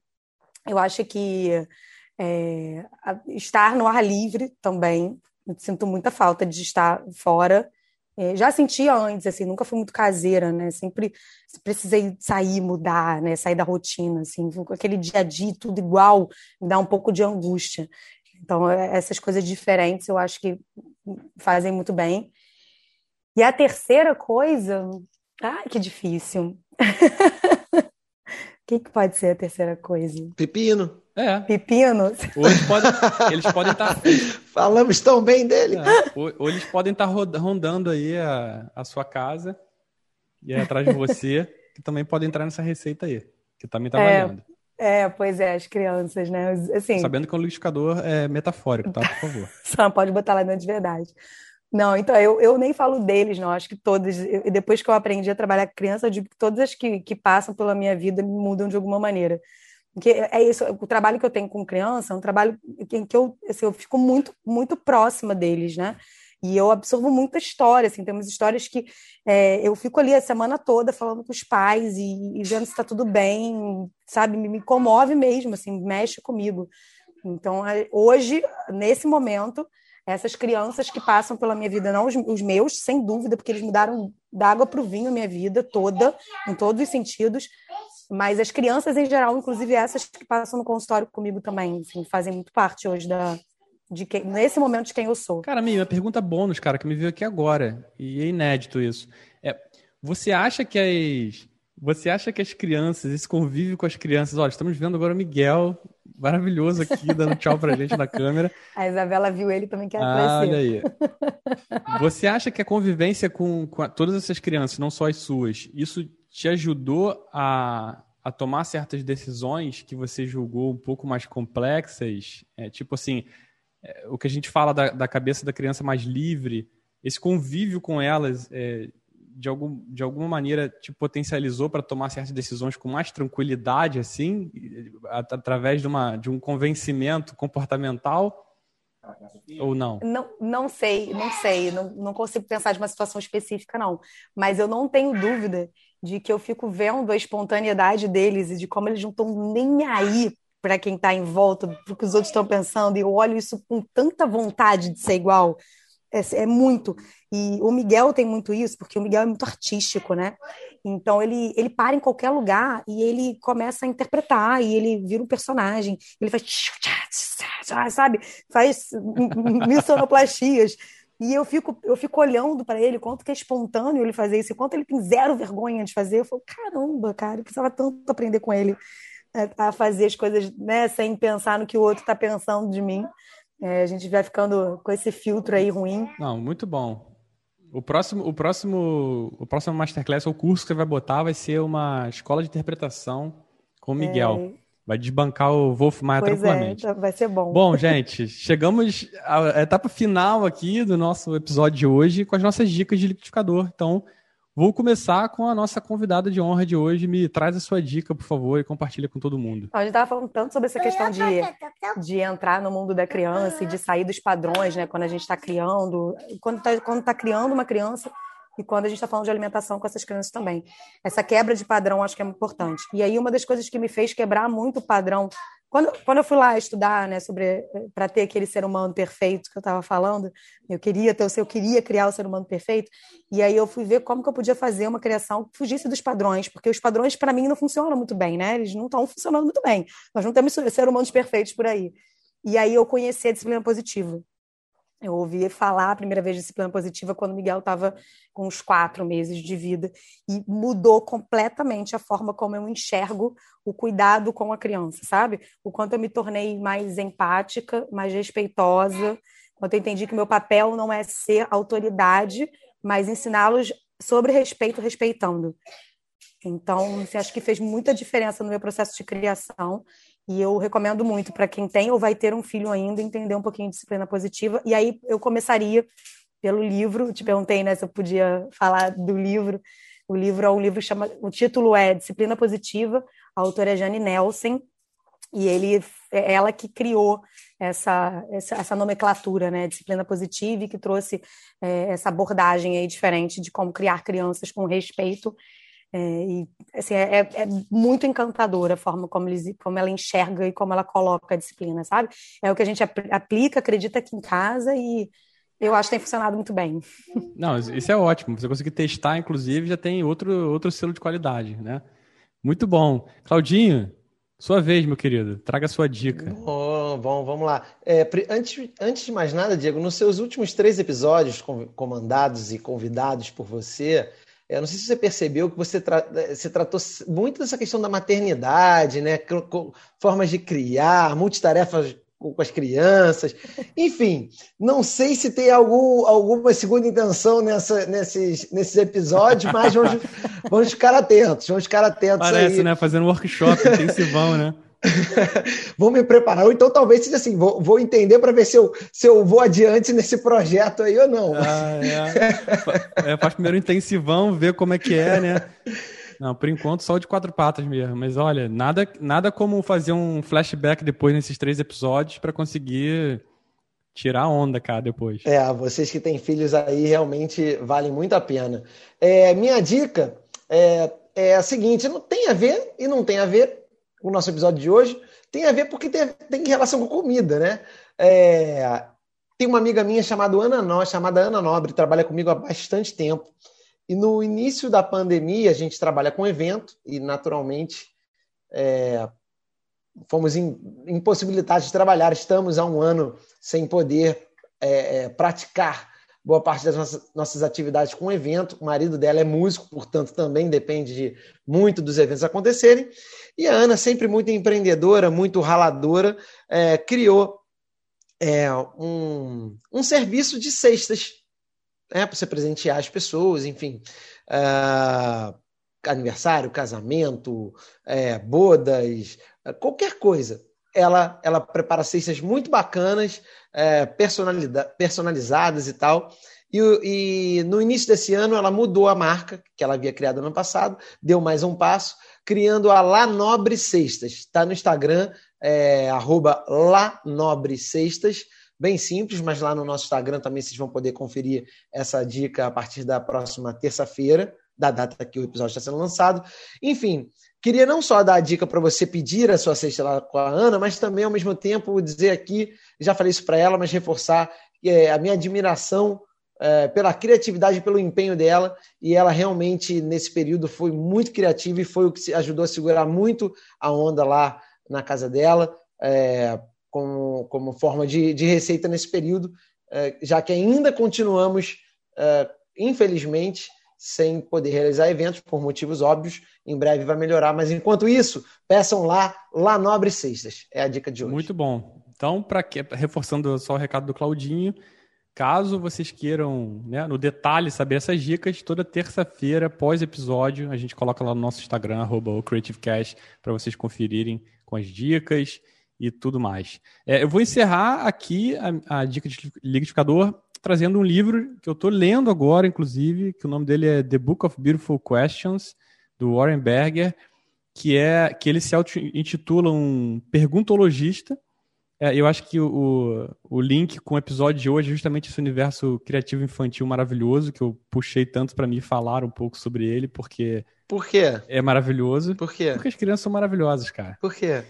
Eu acho que é, estar no ar livre também. Sinto muita falta de estar fora. É, já sentia antes, assim, nunca fui muito caseira, né? Sempre precisei sair, mudar, né? Sair da rotina, assim, aquele dia a dia tudo igual, me dá um pouco de angústia. Então, é, essas coisas diferentes eu acho que fazem muito bem. E a terceira coisa, ai, que difícil. O que, que pode ser a terceira coisa? Pepino. É. Pepino? Ou eles podem eles podem estar Falamos tão bem dele. ou, ou eles podem estar rondando aí a, a sua casa e aí atrás de você, que também podem entrar nessa receita aí, que também tá É. valendo. É, pois é, as crianças, né? Assim, Sabendo que o liquidificador é metafórico, tá? Por favor. Só não pode botar lá dentro de verdade. Não, então eu, eu nem falo deles, não. Acho que todas. eu- depois que eu aprendi a trabalhar com criança, eu digo que todas as que, que passam pela minha vida me mudam de alguma maneira. Porque é isso, o trabalho que eu tenho com criança é um trabalho em que eu, assim, eu fico muito, muito próxima deles, né? E eu absorvo muita história, assim, tem umas histórias que é, eu fico ali a semana toda falando com os pais e, e vendo se está tudo bem, sabe? Me, me comove mesmo, assim, mexe comigo. Então, é, hoje, nesse momento, essas crianças que passam pela minha vida, não os, os meus, sem dúvida, porque eles mudaram da água para o vinho a minha vida toda, em todos os sentidos, mas as crianças em geral, inclusive essas que passam no consultório comigo também, assim, fazem muito parte hoje da, de quem, nesse momento de quem eu sou. Cara, minha pergunta bônus, cara, que me veio aqui agora, e é inédito isso. É, você acha que as você acha que as crianças, esse convívio com as crianças, olha, estamos vendo agora o Miguel, maravilhoso aqui, dando tchau pra gente na câmera. A Isabela viu ele também quer Ah, olha aí. Você acha que a convivência com, com a- todas essas crianças, não só as suas, isso te ajudou a, a tomar certas decisões que você julgou um pouco mais complexas? É, tipo assim, é, o que a gente fala da, da cabeça da criança mais livre, esse convívio com elas, é, de, algum, de alguma maneira, te potencializou para tomar certas decisões com mais tranquilidade, assim, at- através de, uma, de um convencimento comportamental? Ou não? Não, não sei, não sei, não, não consigo pensar de uma situação específica, não. Mas eu não tenho dúvida de que eu fico vendo a espontaneidade deles e de como eles não estão nem aí para quem está em volta, para o que os outros estão pensando, e eu olho isso com tanta vontade de ser igual. É, é muito. E o Miguel tem muito isso, porque o Miguel é muito artístico, né? Então ele, ele para em qualquer lugar e ele começa a interpretar, e ele vira um personagem, ele faz, sabe? Faz missonoplastias. E eu fico, eu fico olhando para ele, quanto que é espontâneo ele fazer isso, e quanto ele tem zero vergonha de fazer. Eu falo, caramba, cara, eu precisava tanto aprender com ele a, a fazer as coisas né, sem pensar no que o outro está pensando de mim. É, a gente vai ficando com esse filtro aí ruim. Não, muito bom. O próximo, o próximo, o próximo masterclass, o curso que você vai botar vai ser uma escola de interpretação com o Miguel. Vai desbancar o Wolf Maia Pois tranquilamente. é, vai ser bom. Bom, gente, chegamos à etapa final aqui do nosso episódio de hoje com as nossas dicas de liquidificador. Então, vou começar com a nossa convidada de honra de hoje. Me traz a sua dica, por favor, e compartilha com todo mundo. A gente estava falando tanto sobre essa questão de, de entrar no mundo da criança e de sair dos padrões, né? Quando a gente está criando, quando está quando tá criando uma criança e quando a gente está falando de alimentação com essas crianças também. Essa quebra de padrão acho que é importante. E aí, uma das coisas que me fez quebrar muito o padrão Quando, quando eu fui lá estudar, né, sobre para ter aquele ser humano perfeito que eu estava falando, eu queria ter, eu queria criar o ser humano perfeito, e aí eu fui ver como que eu podia fazer uma criação que fugisse dos padrões, porque os padrões para mim não funcionam muito bem, né? Eles não estão funcionando muito bem. Nós não temos ser humanos perfeitos por aí. E aí eu conheci a disciplina positiva. Eu ouvi falar a primeira vez de disciplina positiva quando o Miguel estava com uns quatro meses de vida e mudou completamente a forma como eu enxergo o cuidado com a criança, sabe? O quanto eu me tornei mais empática, mais respeitosa, quanto eu entendi que meu papel não é ser autoridade, mas ensiná-los sobre respeito, respeitando. Então, assim, acho que fez muita diferença no meu processo de criação e eu recomendo muito para quem tem ou vai ter um filho ainda entender um pouquinho de disciplina positiva. E aí eu começaria pelo livro. Te perguntei, né, se eu podia falar do livro. O livro é um livro chama, o título é Disciplina Positiva. A autora é Jane Nelson e ele é ela que criou essa, essa, essa nomenclatura, né, disciplina positiva, e que trouxe é, essa abordagem aí diferente de como criar crianças com respeito é, e, assim, é, é, é, muito encantadora a forma como, eles, como ela enxerga e como ela coloca a disciplina, sabe? É o que a gente aplica, acredita aqui em casa e eu acho que tem funcionado muito bem. Não, isso é ótimo. Você conseguir testar, inclusive, já tem outro, outro selo de qualidade, né? Muito bom. Claudinho, sua vez, meu querido. Traga a sua dica. Bom, bom vamos lá. É, antes, antes de mais nada, Diego, nos seus últimos três episódios comandados e convidados por você, eu não sei se você percebeu que você, tra você tratou muito dessa questão da maternidade, né? Formas de criar, multitarefas com as crianças. Enfim, não sei se tem algum, alguma segunda intenção nessa, nesses, nesses episódios, mas vamos, vamos ficar atentos, vamos ficar atentos Parece, aí. né? Fazendo workshop intensivão, né? vou me preparar. Ou então talvez seja assim, vou, vou entender para ver se eu, se eu vou adiante nesse projeto aí ou não. Ah, é. é. Faz primeiro intensivão, ver como é que é, né? Não, por enquanto só de quatro patas mesmo. Mas olha, nada, nada como fazer um flashback depois nesses três episódios para conseguir tirar onda, cara, depois. É, vocês que têm filhos aí realmente valem muito a pena. É, minha dica é, é a seguinte: não tem a ver e não tem a ver o nosso episódio de hoje tem a ver porque tem, tem relação com comida, né? É, tem uma amiga minha chamada Ana, no, chamada Ana Nobre, trabalha comigo há bastante tempo. E no início da pandemia, a gente trabalha com evento e, naturalmente, é, fomos impossibilitados de trabalhar. Estamos há um ano sem poder é, é praticar boa parte das nossas, nossas atividades com evento. O marido dela é músico, portanto, também depende de muito dos eventos acontecerem. E a Ana, sempre muito empreendedora, muito raladora, é, criou é, um, um serviço de cestas né, para você presentear as pessoas, enfim. Uh, aniversário, casamento, é, bodas, qualquer coisa. Ela, ela prepara cestas muito bacanas é, personalizadas e tal. E, e, no início desse ano ela mudou a marca que ela havia criado no ano passado, deu mais um passo, criando a La Nobre Cestas. Está no Instagram, é, arroba La Nobre Cestas. Bem simples, mas lá no nosso Instagram também vocês vão poder conferir essa dica a partir da próxima terça-feira, da data que o episódio está sendo lançado. Enfim, Queria não só dar a dica para você pedir a sua cesta lá com a Ana, mas também, ao mesmo tempo, dizer aqui, já falei isso para ela, mas reforçar é, a minha admiração é, pela criatividade pelo empenho dela. E ela realmente, nesse período, foi muito criativa e foi o que ajudou a segurar muito a onda lá na casa dela, é, como, como forma de, de receita nesse período, é, já que ainda continuamos, é, infelizmente, sem poder realizar eventos por motivos óbvios. Em breve vai melhorar, mas enquanto isso, peçam lá, lá Nobre Sextas. É a dica de hoje. Muito bom. Então, para reforçando só o recado do Claudinho, caso vocês queiram, né, no detalhe, saber essas dicas, toda terça-feira, pós-episódio, a gente coloca lá no nosso Instagram, CreativeCast, para vocês conferirem com as dicas e tudo mais. É, eu vou encerrar aqui a, a dica de liquidificador trazendo um livro que eu estou lendo agora, inclusive, que o nome dele é The Book of Beautiful Questions, do Warren Berger, que é que ele se intitula um perguntologista. É, eu acho que o, o link com o episódio de hoje é justamente esse universo criativo infantil maravilhoso que eu puxei tanto para me falar um pouco sobre ele, porque Por quê? É maravilhoso. Por quê? Porque as crianças são maravilhosas, cara. Por quê?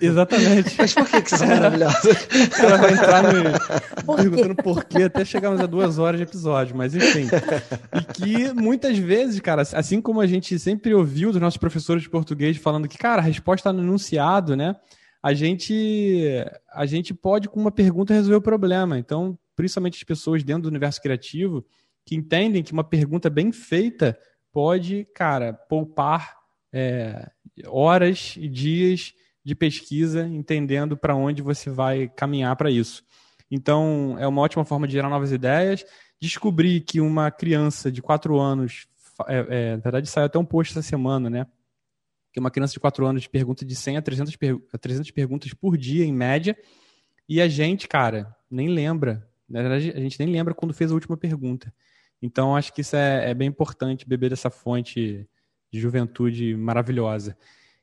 Exatamente. Mas por que, que são maravilhosos? Ela vai entrar no, perguntando por quê até chegarmos a duas horas de episódio, mas enfim. E que muitas vezes, cara, assim como a gente sempre ouviu dos nossos professores de português falando que, cara, a resposta está no enunciado, né? A gente, a gente pode, com uma pergunta, resolver o problema. Então, principalmente as pessoas dentro do universo criativo, que entendem que uma pergunta bem feita pode, cara, poupar é, horas e dias de pesquisa, entendendo para onde você vai caminhar para isso. Então, é uma ótima forma de gerar novas ideias. Descobrir que uma criança de 4 anos, é, é, na verdade saiu até um post essa semana, né? Que uma criança de 4 anos pergunta de 100 a 300, per a 300 perguntas por dia, em média. E a gente, cara, nem lembra. Na verdade, a gente nem lembra quando fez a última pergunta. Então, acho que isso é, é bem importante, beber dessa fonte de juventude maravilhosa.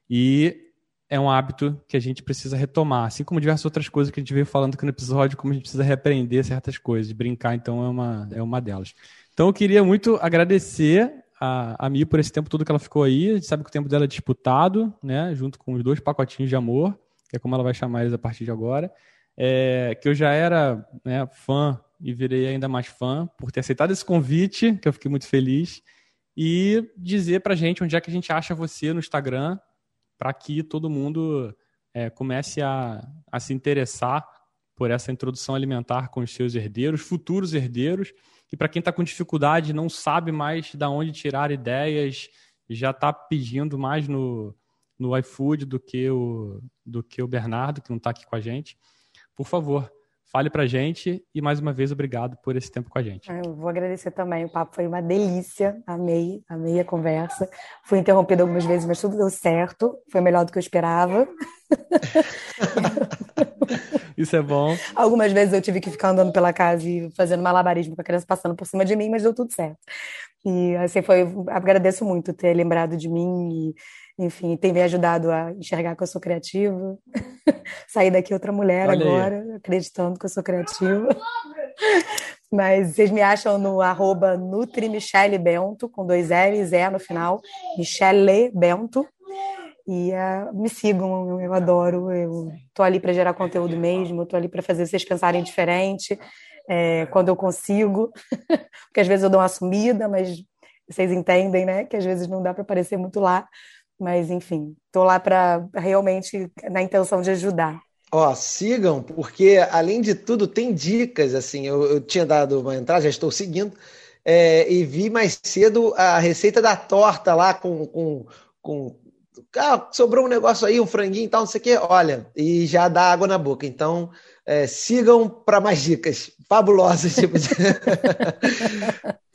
E é um hábito que a gente precisa retomar, assim como diversas outras coisas que a gente veio falando aqui no episódio, como a gente precisa reaprender certas coisas, brincar, então é uma, é uma delas. Então eu queria muito agradecer a, a Mi por esse tempo todo que ela ficou aí, a gente sabe que o tempo dela é disputado, né, junto com os dois pacotinhos de amor, que é como ela vai chamar eles a partir de agora, é, que eu já era né, fã e virei ainda mais fã por ter aceitado esse convite, que eu fiquei muito feliz, e dizer pra gente onde é que a gente acha você no Instagram, para que todo mundo é, comece a, a se interessar por essa introdução alimentar com os seus herdeiros, futuros herdeiros, e para quem está com dificuldade, não sabe mais de onde tirar ideias, já está pedindo mais no, no iFood do que, o, do que o Bernardo, que não está aqui com a gente. Por favor, Fale pra gente e mais uma vez obrigado por esse tempo com a gente. Eu vou agradecer também, o papo foi uma delícia, amei, amei a conversa. Fui interrompida algumas vezes, mas tudo deu certo, foi melhor do que eu esperava. Isso é bom. Algumas vezes eu tive que ficar andando pela casa e fazendo malabarismo com a criança passando por cima de mim, mas deu tudo certo. E assim foi, agradeço muito ter lembrado de mim e enfim, tem me ajudado a enxergar que eu sou criativa, sair daqui outra mulher Olha agora, aí. acreditando que eu sou criativa. Mas vocês me acham no arroba NutriMichelleBento, com dois L's, E no final, Michele Bento. E uh, me sigam, eu adoro. Eu tô ali para gerar conteúdo mesmo, tô ali para fazer vocês pensarem diferente é, quando eu consigo. Porque às vezes eu dou uma sumida, mas vocês entendem, né? Que às vezes não dá para aparecer muito lá. Mas, enfim, estou lá para realmente na intenção de ajudar. Ó, sigam, porque além de tudo, tem dicas. Assim, eu, eu tinha dado uma entrada, já estou seguindo, é, e vi mais cedo a receita da torta lá com. com, com ah, sobrou um negócio aí, um franguinho e tal, não sei o quê. Olha, e já dá água na boca. Então, é, sigam para mais dicas fabulosas. Tipo de...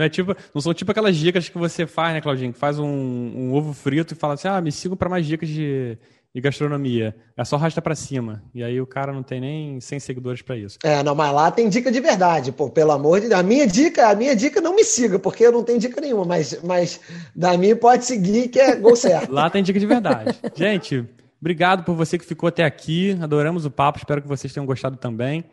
Não, é tipo, não são tipo aquelas dicas que você faz, né, Claudinho? Que faz um, um ovo frito e fala assim: ah, me sigam para mais dicas de, de gastronomia. É só arrasta para cima. E aí o cara não tem nem 100 seguidores para isso. É, não, mas lá tem dica de verdade, pô, pelo amor de Deus. A minha dica, a minha dica não me siga, porque eu não tenho dica nenhuma, mas, mas da minha pode seguir que é gol certo. lá tem dica de verdade. Gente, obrigado por você que ficou até aqui. Adoramos o papo, espero que vocês tenham gostado também.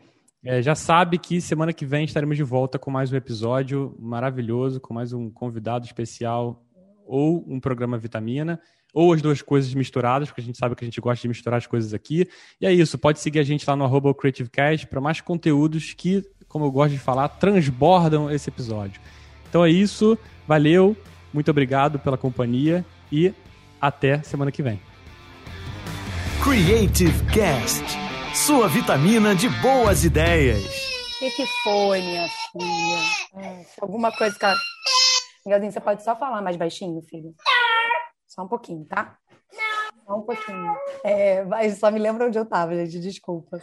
É, já sabe que semana que vem estaremos de volta com mais um episódio maravilhoso, com mais um convidado especial ou um programa Vitamina, ou as duas coisas misturadas, porque a gente sabe que a gente gosta de misturar as coisas aqui. E é isso, pode seguir a gente lá no CreativeCast para mais conteúdos que, como eu gosto de falar, transbordam esse episódio. Então é isso, valeu, muito obrigado pela companhia e até semana que vem. Creative Cast sua vitamina de boas ideias. O que, que, foi, minha filha? É, alguma coisa que ela. Miguelzinho, você pode só falar mais baixinho, filho? Só um pouquinho, tá? Só um pouquinho. É, só me lembra onde eu tava, gente, desculpa.